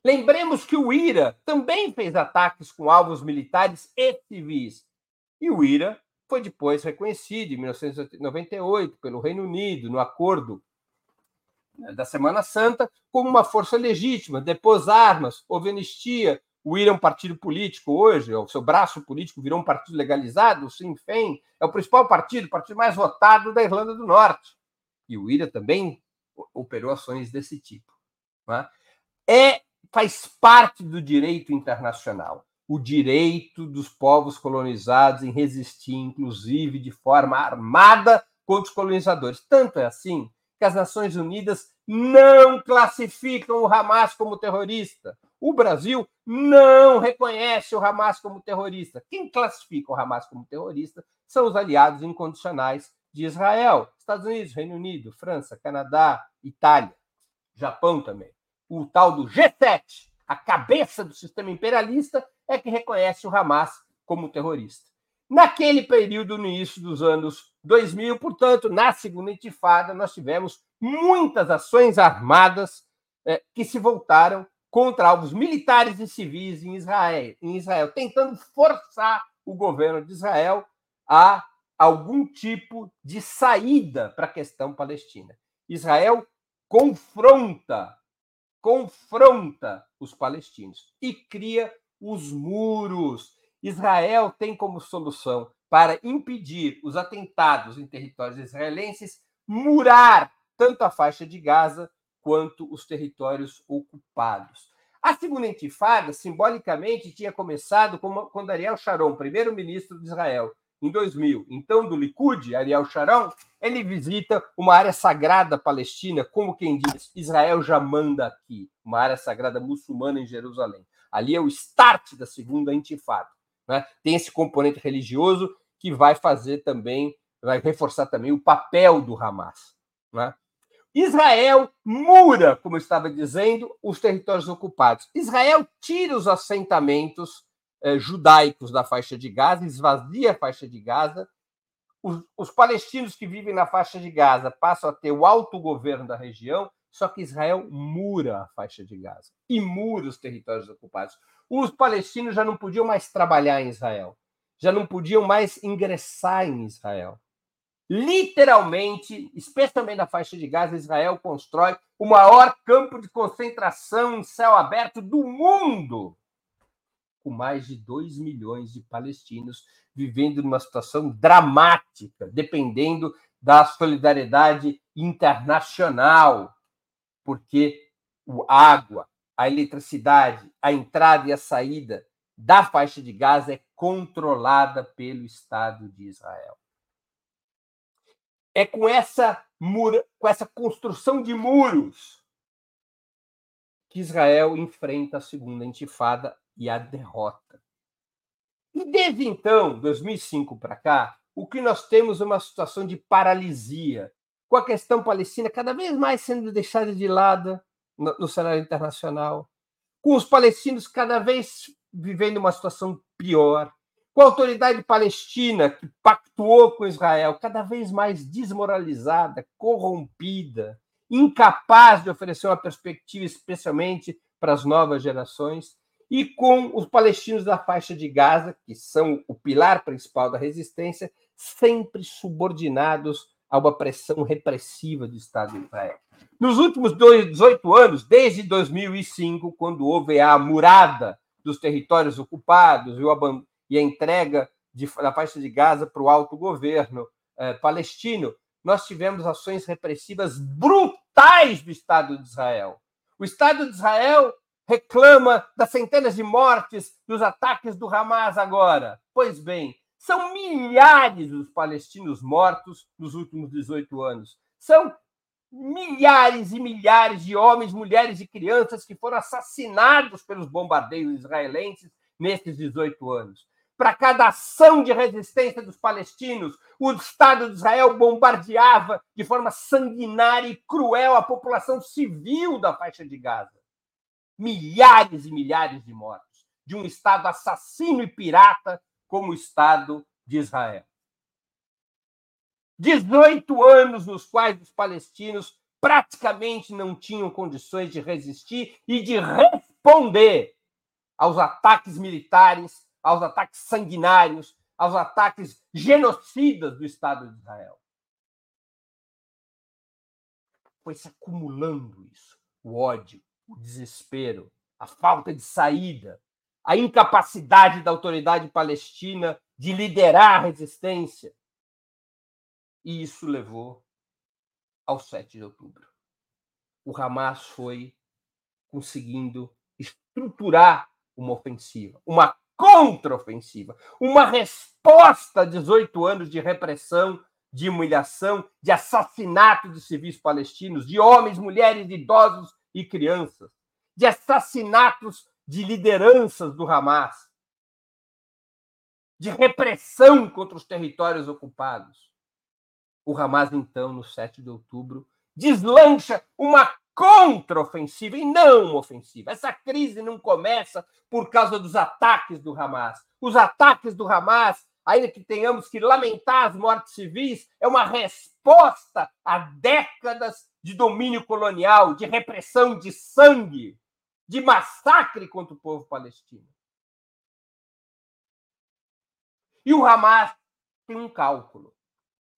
Lembremos que o IRA também fez ataques com alvos militares e civis. E o IRA foi depois reconhecido, em 1998, pelo Reino Unido, no acordo né, da Semana Santa, como uma força legítima, depôs armas, houve anistia. O IRA é um partido político hoje, o seu braço político virou um partido legalizado, o Sinn Féin é o principal partido, o partido mais votado da Irlanda do Norte. E o IRA também operou ações desse tipo. Né? É, faz parte do direito internacional o direito dos povos colonizados em resistir, inclusive de forma armada, contra os colonizadores. Tanto é assim que as Nações Unidas não classificam o Hamas como terrorista. O Brasil não reconhece o Hamas como terrorista. Quem classifica o Hamas como terrorista são os aliados incondicionais de Israel, Estados Unidos, Reino Unido, França, Canadá, Itália, Japão também. O tal do G7, a cabeça do sistema imperialista, é que reconhece o Hamas como terrorista. Naquele período, no início dos anos 2000, portanto, na segunda intifada, nós tivemos muitas ações armadas eh, que se voltaram contra alvos militares e civis em Israel, em Israel, tentando forçar o governo de Israel a algum tipo de saída para a questão palestina. Israel confronta, confronta os palestinos e cria os muros. Israel tem como solução para impedir os atentados em territórios israelenses murar tanto a faixa de Gaza quanto os territórios ocupados. A segunda intifada, simbolicamente, tinha começado quando Ariel Sharon, primeiro-ministro de Israel, em 2000, então do Likud, Ariel Sharon, ele visita uma área sagrada palestina, como quem diz, Israel já manda aqui, uma área sagrada muçulmana em Jerusalém. Ali é o start da segunda intifada. Né? Tem esse componente religioso que vai fazer também, vai reforçar também o papel do Hamas. Né? Israel mura, como eu estava dizendo, os territórios ocupados. Israel tira os assentamentos eh, judaicos da faixa de Gaza, esvazia a faixa de Gaza. Os, os palestinos que vivem na faixa de Gaza passam a ter o autogoverno da região só que Israel mura a faixa de Gaza e mura os territórios ocupados. Os palestinos já não podiam mais trabalhar em Israel, já não podiam mais ingressar em Israel. Literalmente, especialmente na faixa de Gaza, Israel constrói o maior campo de concentração em céu aberto do mundo, com mais de 2 milhões de palestinos vivendo numa situação dramática, dependendo da solidariedade internacional porque a água, a eletricidade, a entrada e a saída da faixa de Gaza é controlada pelo Estado de Israel. É com essa, com essa construção de muros que Israel enfrenta a segunda intifada e a derrota. E desde então, 2005 para cá, o que nós temos é uma situação de paralisia com a questão palestina cada vez mais sendo deixada de lado no, no cenário internacional, com os palestinos cada vez vivendo uma situação pior, com a autoridade palestina que pactuou com Israel cada vez mais desmoralizada, corrompida, incapaz de oferecer uma perspectiva, especialmente para as novas gerações, e com os palestinos da faixa de Gaza, que são o pilar principal da resistência, sempre subordinados a uma pressão repressiva do Estado de Israel. Nos últimos 18 anos, desde 2005, quando houve a murada dos territórios ocupados e a entrega de, da faixa de Gaza para o alto governo eh, palestino, nós tivemos ações repressivas brutais do Estado de Israel. O Estado de Israel reclama das centenas de mortes dos ataques do Hamas agora. Pois bem, são milhares os palestinos mortos nos últimos 18 anos. São milhares e milhares de homens, mulheres e crianças que foram assassinados pelos bombardeios israelenses nesses 18 anos. Para cada ação de resistência dos palestinos, o Estado de Israel bombardeava de forma sanguinária e cruel a população civil da faixa de Gaza. Milhares e milhares de mortos de um Estado assassino e pirata como o Estado de Israel. 18 anos nos quais os palestinos praticamente não tinham condições de resistir e de responder aos ataques militares aos ataques sanguinários, aos ataques genocidas do Estado de Israel. Foi se acumulando isso, o ódio, o desespero, a falta de saída, a incapacidade da autoridade palestina de liderar a resistência. E isso levou ao 7 de outubro. O Hamas foi conseguindo estruturar uma ofensiva, uma contraofensiva, uma resposta a 18 anos de repressão, de humilhação, de assassinato de civis palestinos, de homens, mulheres, idosos e crianças, de assassinatos de lideranças do Hamas, de repressão contra os territórios ocupados. O Hamas, então, no 7 de outubro, deslancha uma contraofensiva e não ofensiva. Essa crise não começa por causa dos ataques do Hamas. Os ataques do Hamas, ainda que tenhamos que lamentar as mortes civis, é uma resposta a décadas de domínio colonial, de repressão de sangue, de massacre contra o povo palestino. E o Hamas tem um cálculo.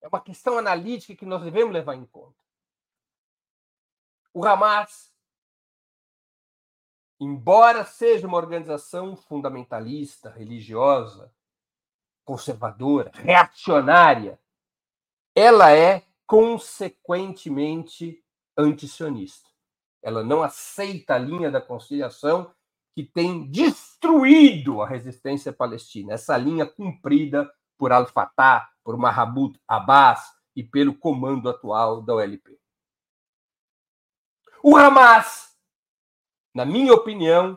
É uma questão analítica que nós devemos levar em conta. O Hamas, embora seja uma organização fundamentalista, religiosa, conservadora, reacionária, ela é consequentemente antisionista. Ela não aceita a linha da conciliação que tem destruído a resistência palestina, essa linha cumprida por Al-Fatah, por Mahmoud Abbas e pelo comando atual da OLP. O Hamas, na minha opinião,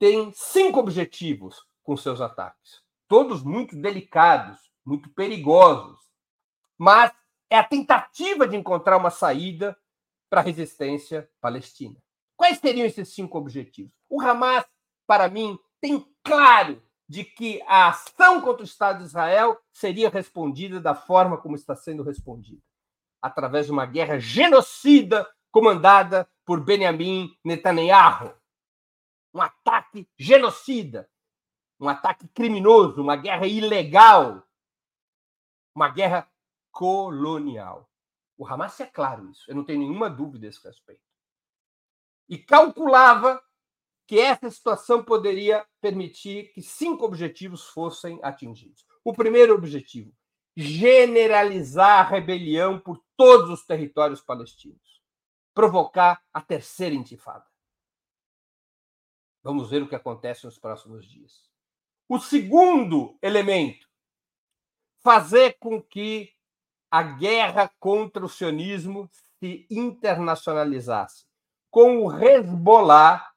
tem cinco objetivos com seus ataques, todos muito delicados, muito perigosos, mas é a tentativa de encontrar uma saída para a resistência palestina. Quais seriam esses cinco objetivos? O Hamas, para mim, tem claro de que a ação contra o Estado de Israel seria respondida da forma como está sendo respondida através de uma guerra genocida comandada por Benjamin Netanyahu. Um ataque genocida, um ataque criminoso, uma guerra ilegal, uma guerra colonial. O Hamas é claro isso, eu não tenho nenhuma dúvida a esse respeito. E calculava que essa situação poderia permitir que cinco objetivos fossem atingidos. O primeiro objetivo, generalizar a rebelião por todos os territórios palestinos provocar a terceira intifada. Vamos ver o que acontece nos próximos dias. O segundo elemento, fazer com que a guerra contra o sionismo se internacionalizasse, com o Hezbollah,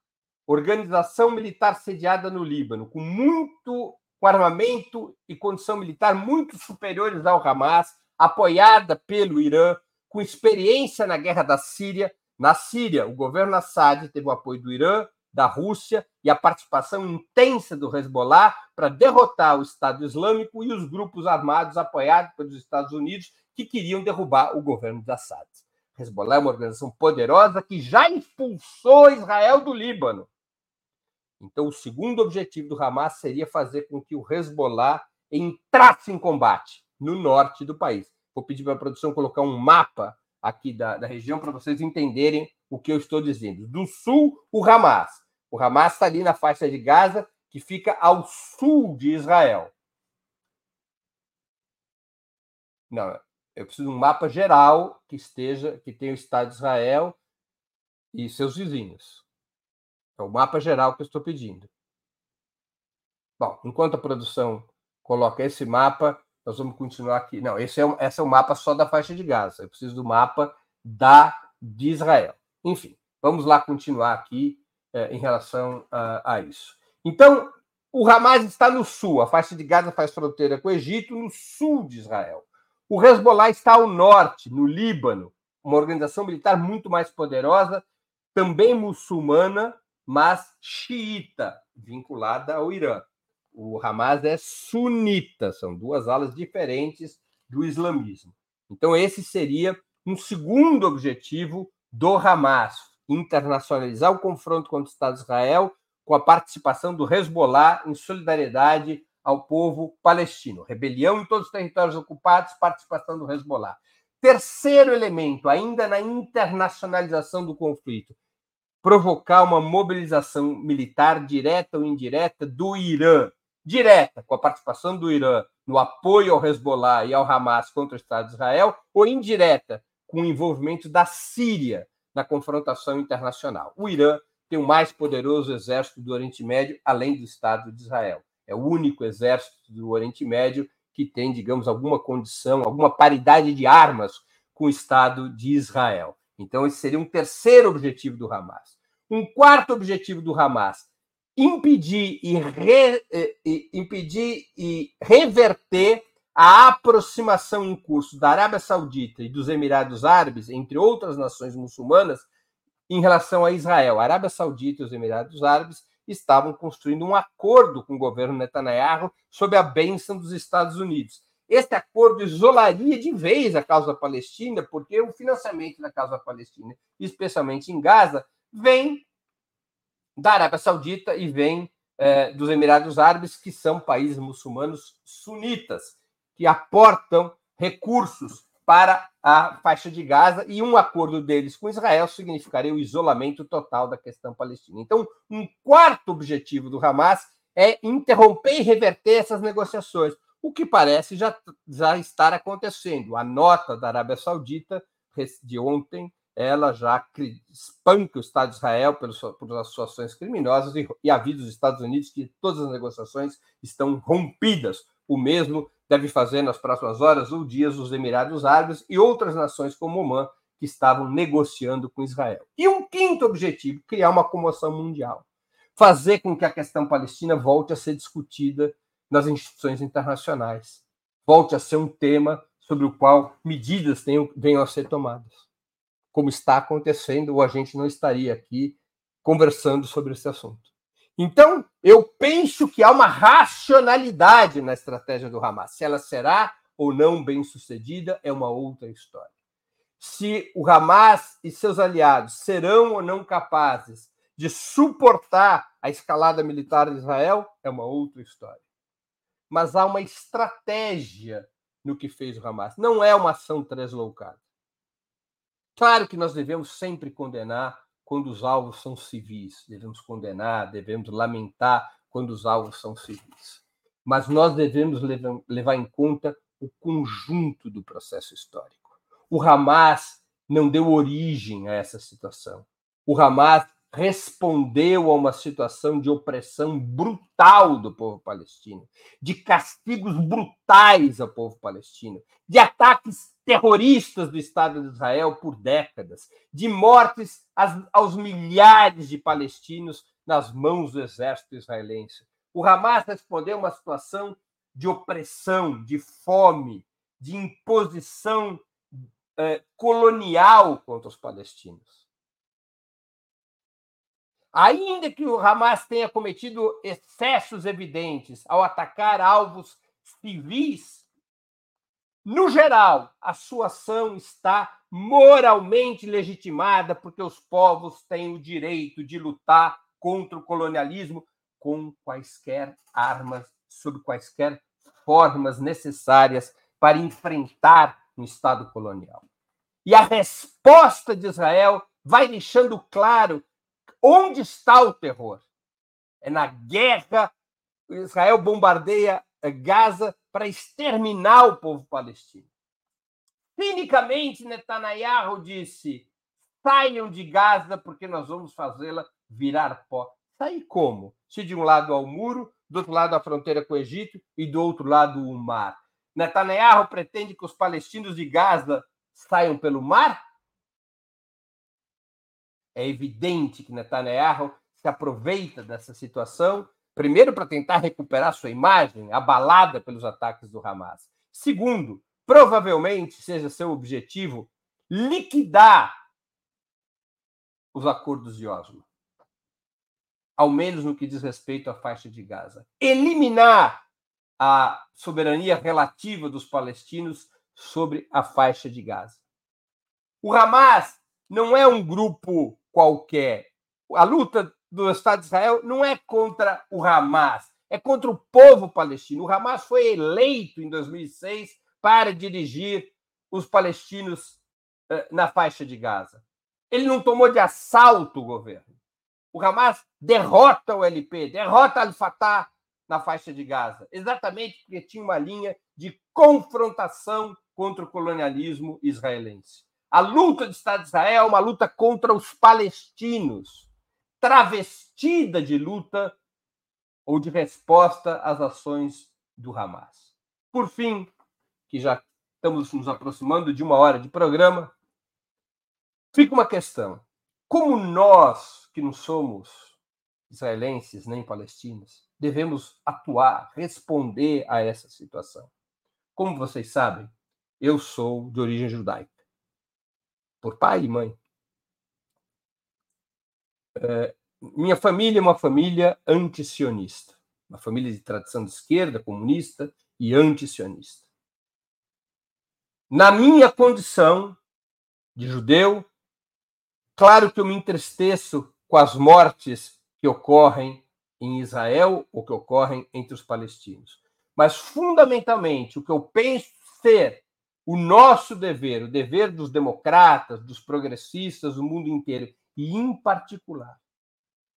organização militar sediada no Líbano, com muito com armamento e condição militar muito superiores ao Hamas, apoiada pelo Irã, com experiência na guerra da Síria. Na Síria, o governo Assad teve o apoio do Irã, da Rússia e a participação intensa do Hezbollah para derrotar o Estado Islâmico e os grupos armados apoiados pelos Estados Unidos que queriam derrubar o governo de Assad. Hezbollah é uma organização poderosa que já expulsou Israel do Líbano. Então, o segundo objetivo do Hamas seria fazer com que o Hezbollah entrasse em combate no norte do país. Vou pedir para a produção colocar um mapa aqui da, da região para vocês entenderem o que eu estou dizendo. Do sul, o Hamas. O Hamas está ali na faixa de Gaza, que fica ao sul de Israel. Não, eu preciso de um mapa geral que esteja, que tenha o Estado de Israel e seus vizinhos. É o mapa geral que eu estou pedindo. Bom, enquanto a produção coloca esse mapa, nós vamos continuar aqui. Não, esse é, esse é o mapa só da faixa de Gaza. Eu preciso do mapa da de Israel. Enfim, vamos lá continuar aqui é, em relação a, a, isso. Então, o Hamas está no sul, a faixa de Gaza faz fronteira com o Egito, no sul de Israel. O Hezbollah está ao norte, no Líbano, uma organização militar muito mais poderosa, também muçulmana, mas xiita, vinculada ao Irã. O Hamas é sunita, são duas alas diferentes do islamismo. Então, esse seria um segundo objetivo do Hamas, internacionalizar o confronto contra o Estado de Israel com a participação do Hezbollah em solidariedade ao povo palestino. Rebelião em todos os territórios ocupados, participação do Hezbollah. Terceiro elemento, ainda na internacionalização do conflito, provocar uma mobilização militar direta ou indireta do Irã, direta, com a participação do Irã no apoio ao Hezbollah e ao Hamas contra o Estado de Israel, ou indireta, com o envolvimento da Síria na confrontação internacional. O Irã tem o mais poderoso exército do Oriente Médio, além do Estado de Israel. É o único exército do Oriente Médio que tem, digamos, alguma condição, alguma paridade de armas com o Estado de Israel. Então, esse seria um terceiro objetivo do Hamas. Um quarto objetivo do Hamas: impedir e, re, e, impedir e reverter a aproximação em curso da Arábia Saudita e dos Emirados Árabes, entre outras nações muçulmanas, em relação a Israel. A Arábia Saudita e os Emirados Árabes estavam construindo um acordo com o governo Netanyahu sob a bênção dos Estados Unidos. Este acordo isolaria de vez a causa palestina, porque o financiamento da causa palestina, especialmente em Gaza, vem da Arábia Saudita e vem é, dos Emirados Árabes, que são países muçulmanos sunitas, que aportam recursos para a faixa de Gaza e um acordo deles com Israel significaria o isolamento total da questão palestina. Então, um quarto objetivo do Hamas é interromper e reverter essas negociações, o que parece já, já estar acontecendo. A nota da Arábia Saudita de ontem ela já espanca o Estado de Israel pelas, suas ações criminosas e, e avisa os Estados Unidos que todas as negociações estão rompidas. O mesmo deve fazer nas próximas horas ou dias os Emirados Árabes e outras nações como Oman que estavam negociando com Israel. E um quinto objetivo, criar uma comoção mundial. Fazer com que a questão palestina volte a ser discutida nas instituições internacionais. Volte a ser um tema sobre o qual medidas tenham, venham a ser tomadas como está acontecendo, ou a gente não estaria aqui conversando sobre esse assunto. Então, eu penso que há uma racionalidade na estratégia do Hamas. Se ela será ou não bem sucedida é uma outra história. Se o Hamas e seus aliados serão ou não capazes de suportar a escalada militar de Israel é uma outra história. Mas há uma estratégia no que fez o Hamas. Não é uma ação translocada. Claro que nós devemos sempre condenar quando os alvos são civis, devemos condenar, devemos lamentar quando os alvos são civis. Mas nós devemos levar em conta o conjunto do processo histórico. O Hamas não deu origem a essa situação. O Hamas respondeu a uma situação de opressão brutal do povo palestino, de castigos brutais ao povo palestino, de ataques terroristas do Estado de Israel por décadas, de mortes aos milhares de palestinos nas mãos do exército israelense. O Hamas respondeu a uma situação de opressão, de fome, de imposição eh, colonial contra os palestinos. Ainda que o Hamas tenha cometido excessos evidentes ao atacar alvos civis, no geral, a sua ação está moralmente legitimada, porque os povos têm o direito de lutar contra o colonialismo com quaisquer armas, sob quaisquer formas necessárias para enfrentar um Estado colonial. E a resposta de Israel vai deixando claro Onde está o terror? É na guerra. Israel bombardeia eh, Gaza para exterminar o povo palestino. Cinicamente, Netanyahu disse: saiam de Gaza porque nós vamos fazê-la virar pó. Sair como? Se de um lado há o muro, do outro lado a fronteira com o Egito e do outro lado o mar. Netanyahu pretende que os palestinos de Gaza saiam pelo mar? É evidente que Netanyahu se aproveita dessa situação, primeiro para tentar recuperar sua imagem abalada pelos ataques do Hamas. Segundo, provavelmente seja seu objetivo liquidar os acordos de Oslo. Ao menos no que diz respeito à faixa de Gaza. Eliminar a soberania relativa dos palestinos sobre a faixa de Gaza. O Hamas não é um grupo qualquer. A luta do Estado de Israel não é contra o Hamas, é contra o povo palestino. O Hamas foi eleito em 2006 para dirigir os palestinos eh, na faixa de Gaza. Ele não tomou de assalto o governo. O Hamas derrota o LP, derrota Al-Fatah na faixa de Gaza, exatamente porque tinha uma linha de confrontação contra o colonialismo israelense. A luta do Estado de Israel é uma luta contra os palestinos, travestida de luta ou de resposta às ações do Hamas. Por fim, que já estamos nos aproximando de uma hora de programa, fica uma questão. Como nós, que não somos israelenses nem palestinos, devemos atuar, responder a essa situação? Como vocês sabem, eu sou de origem judaica, por pai e mãe. É, minha família é uma família antisionista, uma família de tradição de esquerda, comunista e antisionista. Na minha condição de judeu, claro que eu me entristeço com as mortes que ocorrem em Israel ou que ocorrem entre os palestinos. Mas, fundamentalmente, o que eu penso ser o nosso dever, o dever dos democratas, dos progressistas do mundo inteiro, e, em particular,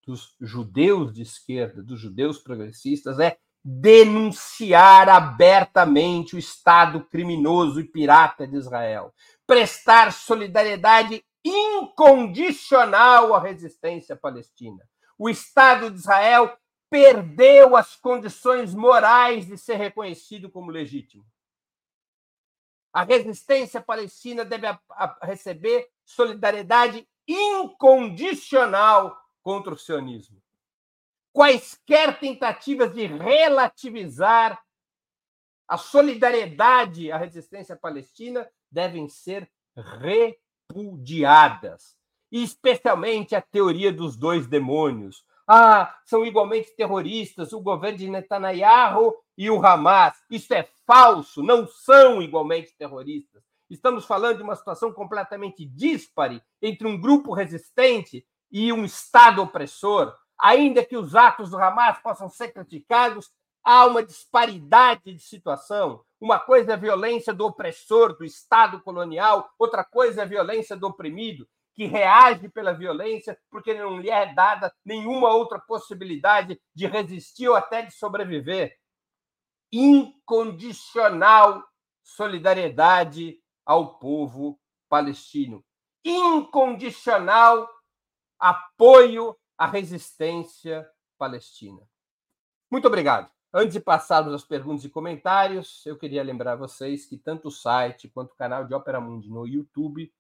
dos judeus de esquerda, dos judeus progressistas, é denunciar abertamente o Estado criminoso e pirata de Israel, prestar solidariedade incondicional à resistência palestina. O Estado de Israel perdeu as condições morais de ser reconhecido como legítimo. A resistência palestina deve receber solidariedade incondicional contra o sionismo. Quaisquer tentativas de relativizar a solidariedade à resistência palestina devem ser repudiadas, especialmente a teoria dos dois demônios. Ah, são igualmente terroristas o governo de Netanyahu e o Hamas. Isso é falso, não são igualmente terroristas. Estamos falando de uma situação completamente díspare entre um grupo resistente e um Estado opressor, ainda que os atos do Hamas possam ser criticados, há uma disparidade de situação. Uma coisa é a violência do opressor, do Estado colonial, outra coisa é a violência do oprimido, que reage pela violência porque não lhe é dada nenhuma outra possibilidade de resistir ou até de sobreviver. Incondicional solidariedade ao povo palestino. Incondicional apoio à resistência palestina. Muito obrigado. Antes de passarmos às perguntas e comentários, eu queria lembrar vocês que tanto o site quanto o canal de Opera Mundi no YouTube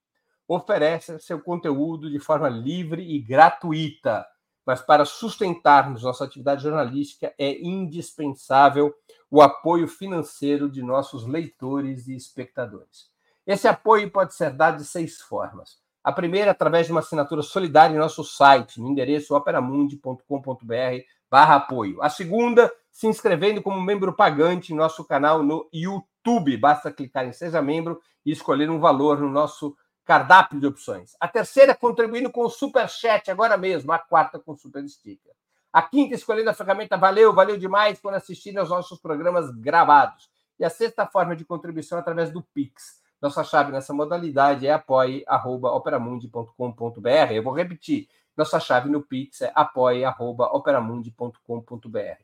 oferecem seu conteúdo de forma livre e gratuita. Mas para sustentarmos nossa atividade jornalística é indispensável o apoio financeiro de nossos leitores e espectadores. Esse apoio pode ser dado de seis formas. A primeira, através de uma assinatura solidária em nosso site, no endereço operamundi.com.br barra apoio. A segunda, se inscrevendo como membro pagante em nosso canal no YouTube. Basta clicar em Seja Membro e escolher um valor no nosso cardápio de opções. A terceira, contribuindo com o Super Chat agora mesmo. A quarta, com o Super Sticker. A quinta, escolhendo a ferramenta Valeu, valeu demais quando assistirem aos nossos programas gravados. E a sexta forma de contribuição através do Pix nossa chave nessa modalidade é apoie.operamundi.com.br. Eu vou repetir. Nossa chave no Pix é apoie.operamundi.com.br.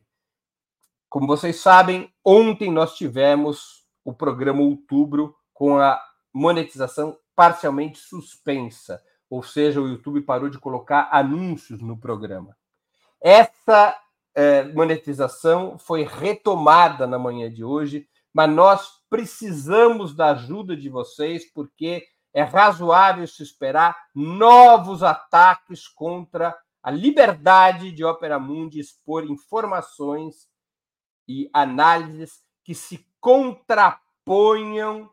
Como vocês sabem, ontem nós tivemos o programa Outubro com a monetização parcialmente suspensa, ou seja, o YouTube parou de colocar anúncios no programa. Essa é, monetização foi retomada na manhã de hoje, mas nós precisamos da ajuda de vocês, porque é razoável se esperar novos ataques contra a liberdade de Opera Mundi expor informações e análises que se contraponham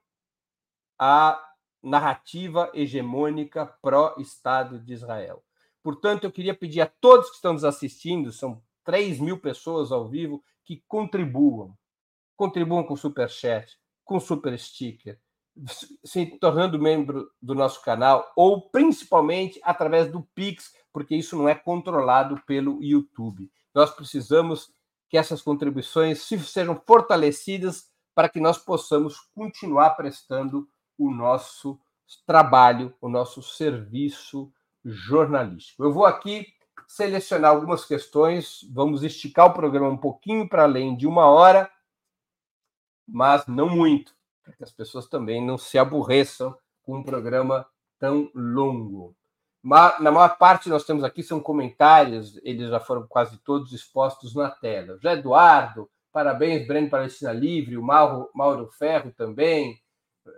à narrativa hegemônica pró-Estado de Israel. Portanto, eu queria pedir a todos que estão nos assistindo, são 3 mil pessoas ao vivo, que contribuam. Contribuam com super chat, com super sticker, se tornando membro do nosso canal ou principalmente através do Pix, porque isso não é controlado pelo YouTube. Nós precisamos que essas contribuições sejam fortalecidas para que nós possamos continuar prestando o nosso trabalho, o nosso serviço jornalístico. Eu vou aqui selecionar algumas questões, vamos esticar o programa um pouquinho para além de uma hora, mas não muito para que as pessoas também não se aborreçam com um programa tão longo. Mas, na maior parte, nós temos aqui são comentários, eles já foram quase todos expostos na tela. José Eduardo, parabéns, Breno Palestina Livre, o Mauro, Mauro Ferro também,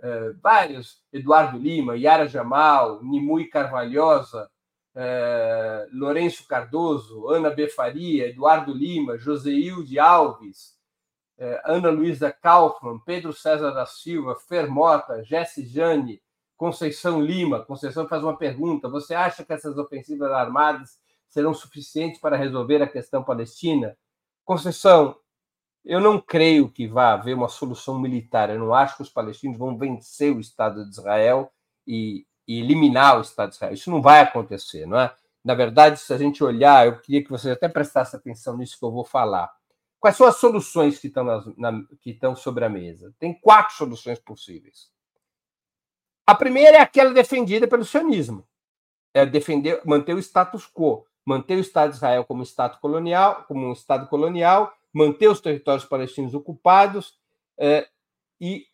é, vários, Eduardo Lima, Yara Jamal, Nimui Carvalhosa, é, Lourenço Cardoso, Ana Befaria, Eduardo Lima, Joseilde Alves, é, Ana Luísa Kaufmann, Pedro César da Silva, Fermota, Jesse Jane, Conceição Lima. Conceição faz uma pergunta: você acha que essas ofensivas armadas serão suficientes para resolver a questão palestina? Conceição, eu não creio que vá haver uma solução militar. Eu não acho que os palestinos vão vencer o Estado de Israel e, e eliminar o Estado de Israel. Isso não vai acontecer, não é? Na verdade, se a gente olhar, eu queria que você até prestasse atenção nisso que eu vou falar. Quais são as soluções que estão, nas, na, que estão sobre a mesa? Tem quatro soluções possíveis. A primeira é aquela defendida pelo sionismo, é defender, manter o status quo, manter o Estado de Israel como Estado colonial, como um Estado colonial, manter os territórios palestinos ocupados é, e,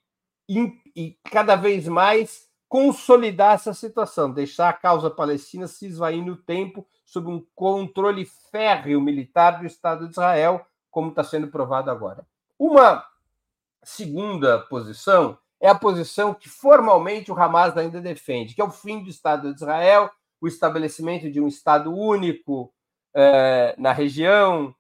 e, e cada vez mais consolidar essa situação, deixar a causa palestina se esvair no tempo sob um controle férreo militar do Estado de Israel, como está sendo provado agora. Uma segunda posição é a posição que formalmente o Hamas ainda defende, que é o fim do Estado de Israel, o estabelecimento de um Estado único eh, na região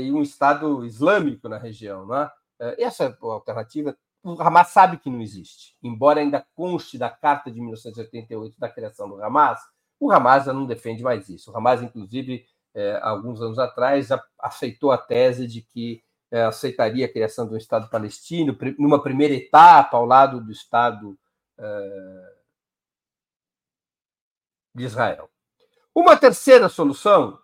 e um Estado islâmico na região. Né? Eh, essa alternativa o Hamas sabe que não existe, embora ainda conste da Carta de 1988 da criação do Hamas, o Hamas já não defende mais isso. O Hamas, inclusive, é, alguns anos atrás, aceitou a tese de que é, aceitaria a criação de um Estado palestino, numa primeira etapa, ao lado do Estado é, de Israel. Uma terceira solução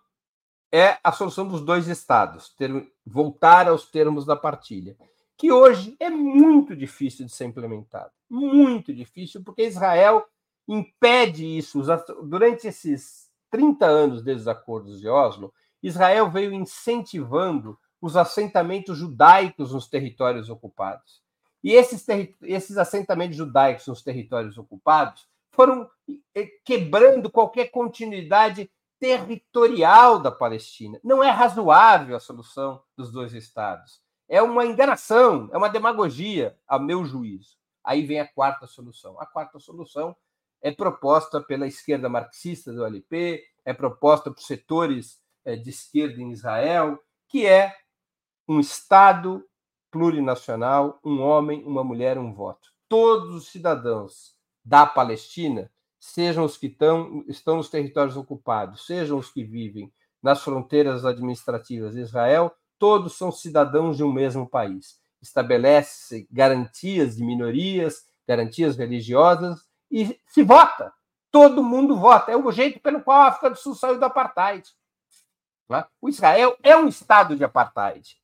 é a solução dos dois Estados, ter, voltar aos termos da partilha, que hoje é muito difícil de ser implementado. Muito difícil, porque Israel impede isso. Durante esses 30 anos desde os acordos de Oslo, Israel veio incentivando os assentamentos judaicos nos territórios ocupados. E esses, esses assentamentos judaicos nos territórios ocupados foram eh, quebrando qualquer continuidade territorial da Palestina. Não é razoável a solução dos dois estados. É uma enganação, é uma demagogia, a meu juízo. Aí vem a quarta solução. A quarta solução é proposta pela esquerda marxista do LP, é proposta por setores é, de esquerda em Israel, que é um Estado plurinacional, um homem, uma mulher, um voto. Todos os cidadãos da Palestina, sejam os que estão, estão nos territórios ocupados, sejam os que vivem nas fronteiras administrativas de Israel, todos são cidadãos de um mesmo país. Estabelece garantias de minorias, garantias religiosas e se vota. Todo mundo vota. É o jeito pelo qual a África do Sul saiu do apartheid. É? O Israel é um estado de apartheid.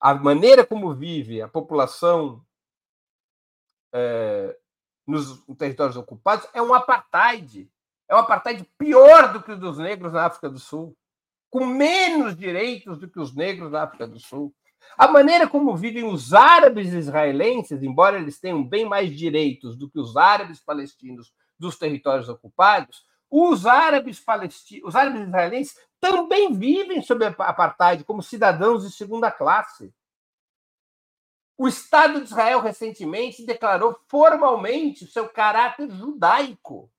A maneira como vive a população é, nos territórios ocupados é um apartheid. É um apartheid pior do que o dos negros na África do Sul, com menos direitos do que os negros na África do Sul. A maneira como vivem os árabes israelenses, embora eles tenham bem mais direitos do que os árabes palestinos dos territórios ocupados, os árabes palestinos, os árabes israelenses também vivem sob apartheid como cidadãos de segunda classe. O Estado de Israel recentemente declarou formalmente o seu caráter judaico.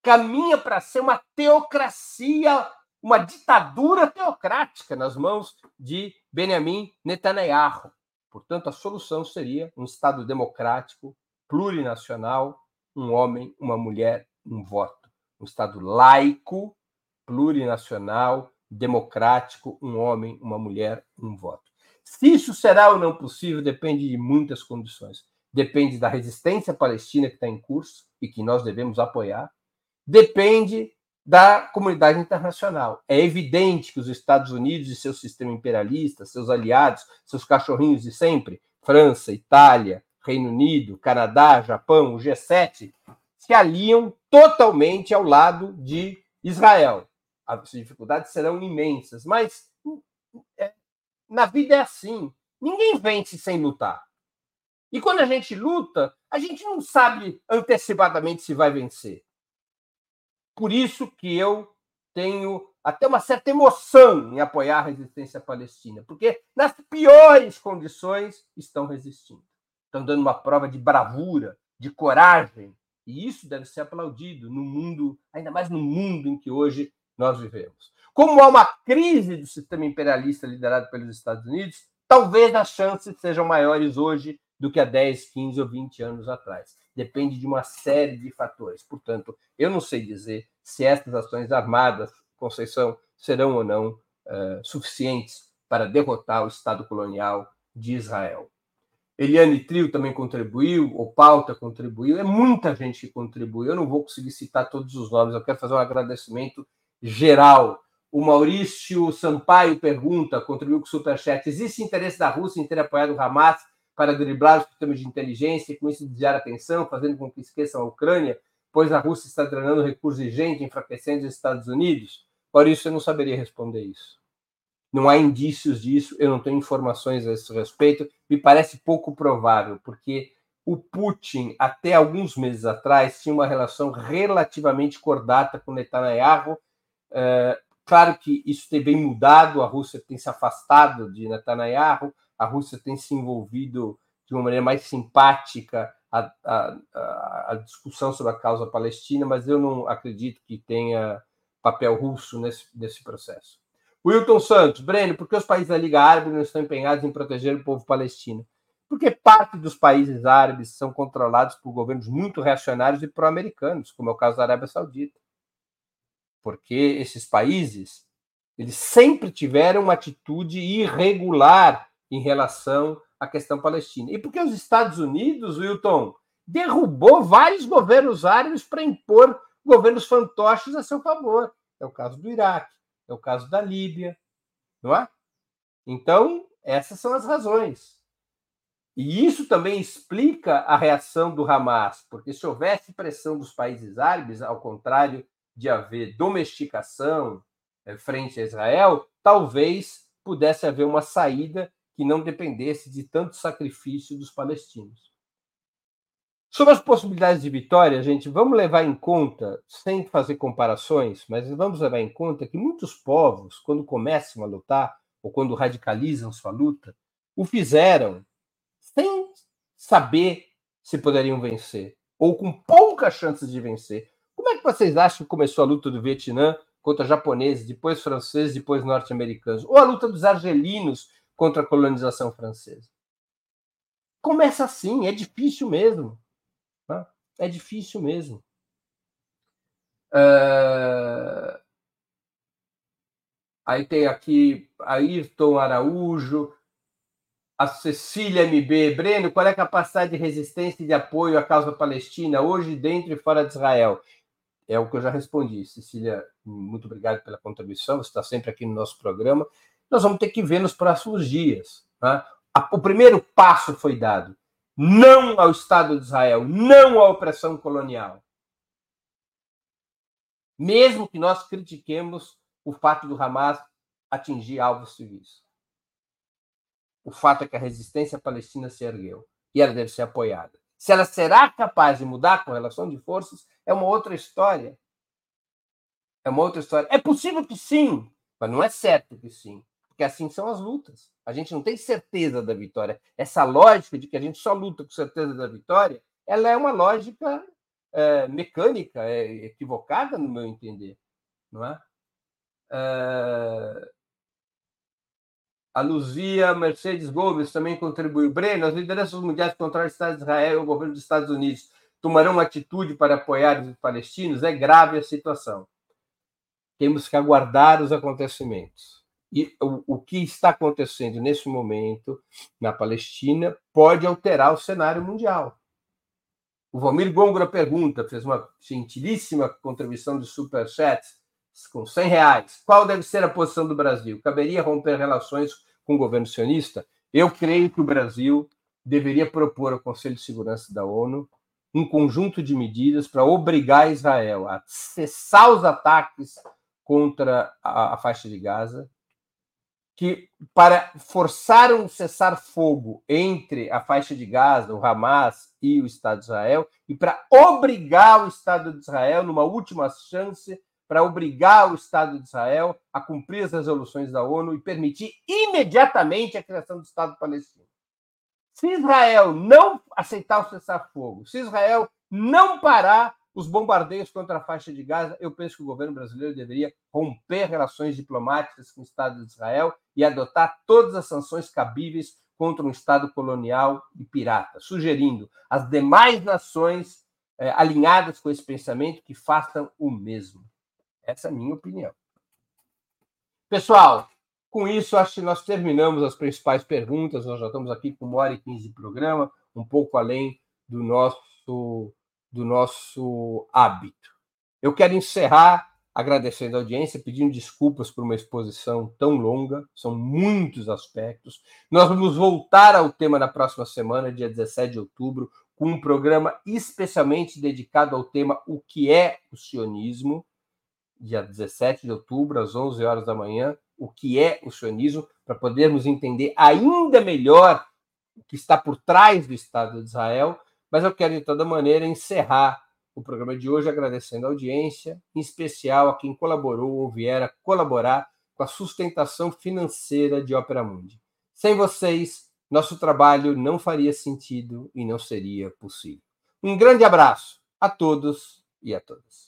Caminha para ser uma teocracia, uma ditadura teocrática nas mãos de Benjamin Netanyahu. Portanto, a solução seria um Estado democrático, plurinacional, um homem, uma mulher, um voto. Um Estado laico, plurinacional, democrático, um homem, uma mulher, um voto. Se isso será ou não possível depende de muitas condições. Depende da resistência palestina que está em curso e que nós devemos apoiar. Depende da comunidade internacional. É evidente que os Estados Unidos e seu sistema imperialista, seus aliados, seus cachorrinhos de sempre, França, Itália, Reino Unido, Canadá, Japão, o G7, se aliam totalmente ao lado de Israel. As dificuldades serão imensas, mas na vida é assim. Ninguém vence sem lutar. E quando a gente luta, a gente não sabe antecipadamente se vai vencer. Por isso que eu tenho até uma certa emoção em apoiar a resistência palestina, porque nas piores condições estão resistindo. Estão dando uma prova de bravura, de coragem, e isso deve ser aplaudido no mundo, ainda mais no mundo em que hoje nós vivemos. Como há uma crise do sistema imperialista liderado pelos Estados Unidos, talvez as chances sejam maiores hoje do que há 10, 15 ou 20 anos atrás. Depende de uma série de fatores. Portanto, eu não sei dizer se estas ações armadas, Conceição, serão ou não uh, suficientes para derrotar o Estado colonial de Israel. Eliane Trio também contribuiu, o Pauta contribuiu, é muita gente que contribuiu. Eu não vou conseguir citar todos os nomes, eu quero fazer um agradecimento geral o Maurício Sampaio pergunta, contribuiu com o Superchat: existe interesse da Rússia em ter apoiado o Hamas para driblar os sistemas de inteligência e com isso desviar a atenção, fazendo com que esqueçam a Ucrânia, pois a Rússia está drenando recursos de gente, enfraquecendo os Estados Unidos? Maurício, eu não saberia responder isso. Não há indícios disso, eu não tenho informações a esse respeito, me parece pouco provável, porque o Putin, até alguns meses atrás, tinha uma relação relativamente cordata com Netanyahu. Claro que isso tem bem mudado, a Rússia tem se afastado de Netanyahu, a Rússia tem se envolvido de uma maneira mais simpática à, à, à discussão sobre a causa palestina, mas eu não acredito que tenha papel russo nesse, nesse processo. Wilton Santos, Breno, por que os países da Liga Árabe não estão empenhados em proteger o povo palestino? Porque parte dos países árabes são controlados por governos muito reacionários e pró-americanos, como é o caso da Arábia Saudita porque esses países eles sempre tiveram uma atitude irregular em relação à questão palestina. E porque os Estados Unidos, Wilton, derrubou vários governos árabes para impor governos fantoches a seu favor. É o caso do Iraque, é o caso da Líbia, não é? Então, essas são as razões. E isso também explica a reação do Hamas, porque se houvesse pressão dos países árabes, ao contrário de haver domesticação eh, frente a Israel, talvez pudesse haver uma saída que não dependesse de tanto sacrifício dos palestinos. Sobre as possibilidades de vitória, gente, vamos levar em conta, sem fazer comparações, mas vamos levar em conta que muitos povos, quando começam a lutar, ou quando radicalizam sua luta, o fizeram sem saber se poderiam vencer, ou com poucas chances de vencer, como é que vocês acham que começou a luta do Vietnã contra japoneses, depois franceses, depois norte-americanos? Ou a luta dos argelinos contra a colonização francesa? Começa assim, é difícil mesmo. Tá? É difícil mesmo. Uh... Aí tem aqui Ayrton Araújo, a Cecília MB. Breno, qual é a capacidade de resistência e de apoio à causa palestina hoje, dentro e fora de Israel? É o que eu já respondi. Cecília, muito obrigado pela contribuição, você está sempre aqui no nosso programa. Nós vamos ter que ver nos próximos dias. Né? O primeiro passo foi dado. Não ao Estado de Israel, não à opressão colonial. Mesmo que nós critiquemos o fato do Hamas atingir alvos civis. O fato é que a resistência palestina se ergueu e ela deve ser apoiada. Se ela será capaz de mudar a correlação de forças, é uma outra história. É uma outra história. É possível que sim, mas não é certo que sim, porque assim são as lutas. A gente não tem certeza da vitória. Essa lógica de que a gente só luta com certeza da vitória, ela é uma lógica é, mecânica, é equivocada no meu entender, não é? é... A Luzia Mercedes Gomes também contribuiu. Breno, as lideranças mundiais contra o Estado de Israel e o governo dos Estados Unidos tomarão uma atitude para apoiar os palestinos? É grave a situação. Temos que aguardar os acontecimentos. E o, o que está acontecendo nesse momento na Palestina pode alterar o cenário mundial. O Valmir Gongora pergunta, fez uma gentilíssima contribuição de superchat com 100 reais. Qual deve ser a posição do Brasil? Caberia romper relações com o governo sionista, eu creio que o Brasil deveria propor ao Conselho de Segurança da ONU um conjunto de medidas para obrigar Israel a cessar os ataques contra a, a faixa de Gaza, que para forçar um cessar-fogo entre a faixa de Gaza, o Hamas e o Estado de Israel, e para obrigar o Estado de Israel, numa última chance, para obrigar o Estado de Israel a cumprir as resoluções da ONU e permitir imediatamente a criação do Estado palestino. Se Israel não aceitar o cessar-fogo, se Israel não parar os bombardeios contra a faixa de Gaza, eu penso que o governo brasileiro deveria romper relações diplomáticas com o Estado de Israel e adotar todas as sanções cabíveis contra um Estado colonial e pirata, sugerindo às demais nações eh, alinhadas com esse pensamento que façam o mesmo. Essa é a minha opinião. Pessoal, com isso, acho que nós terminamos as principais perguntas. Nós já estamos aqui com uma hora e quinze de programa, um pouco além do nosso, do nosso hábito. Eu quero encerrar agradecendo a audiência, pedindo desculpas por uma exposição tão longa, são muitos aspectos. Nós vamos voltar ao tema na próxima semana, dia 17 de outubro, com um programa especialmente dedicado ao tema O que é o sionismo dia 17 de outubro, às 11 horas da manhã, o que é o sionismo, para podermos entender ainda melhor o que está por trás do Estado de Israel. Mas eu quero, de toda maneira, encerrar o programa de hoje agradecendo a audiência, em especial a quem colaborou ou vier a colaborar com a sustentação financeira de Ópera Mundi. Sem vocês, nosso trabalho não faria sentido e não seria possível. Um grande abraço a todos e a todas.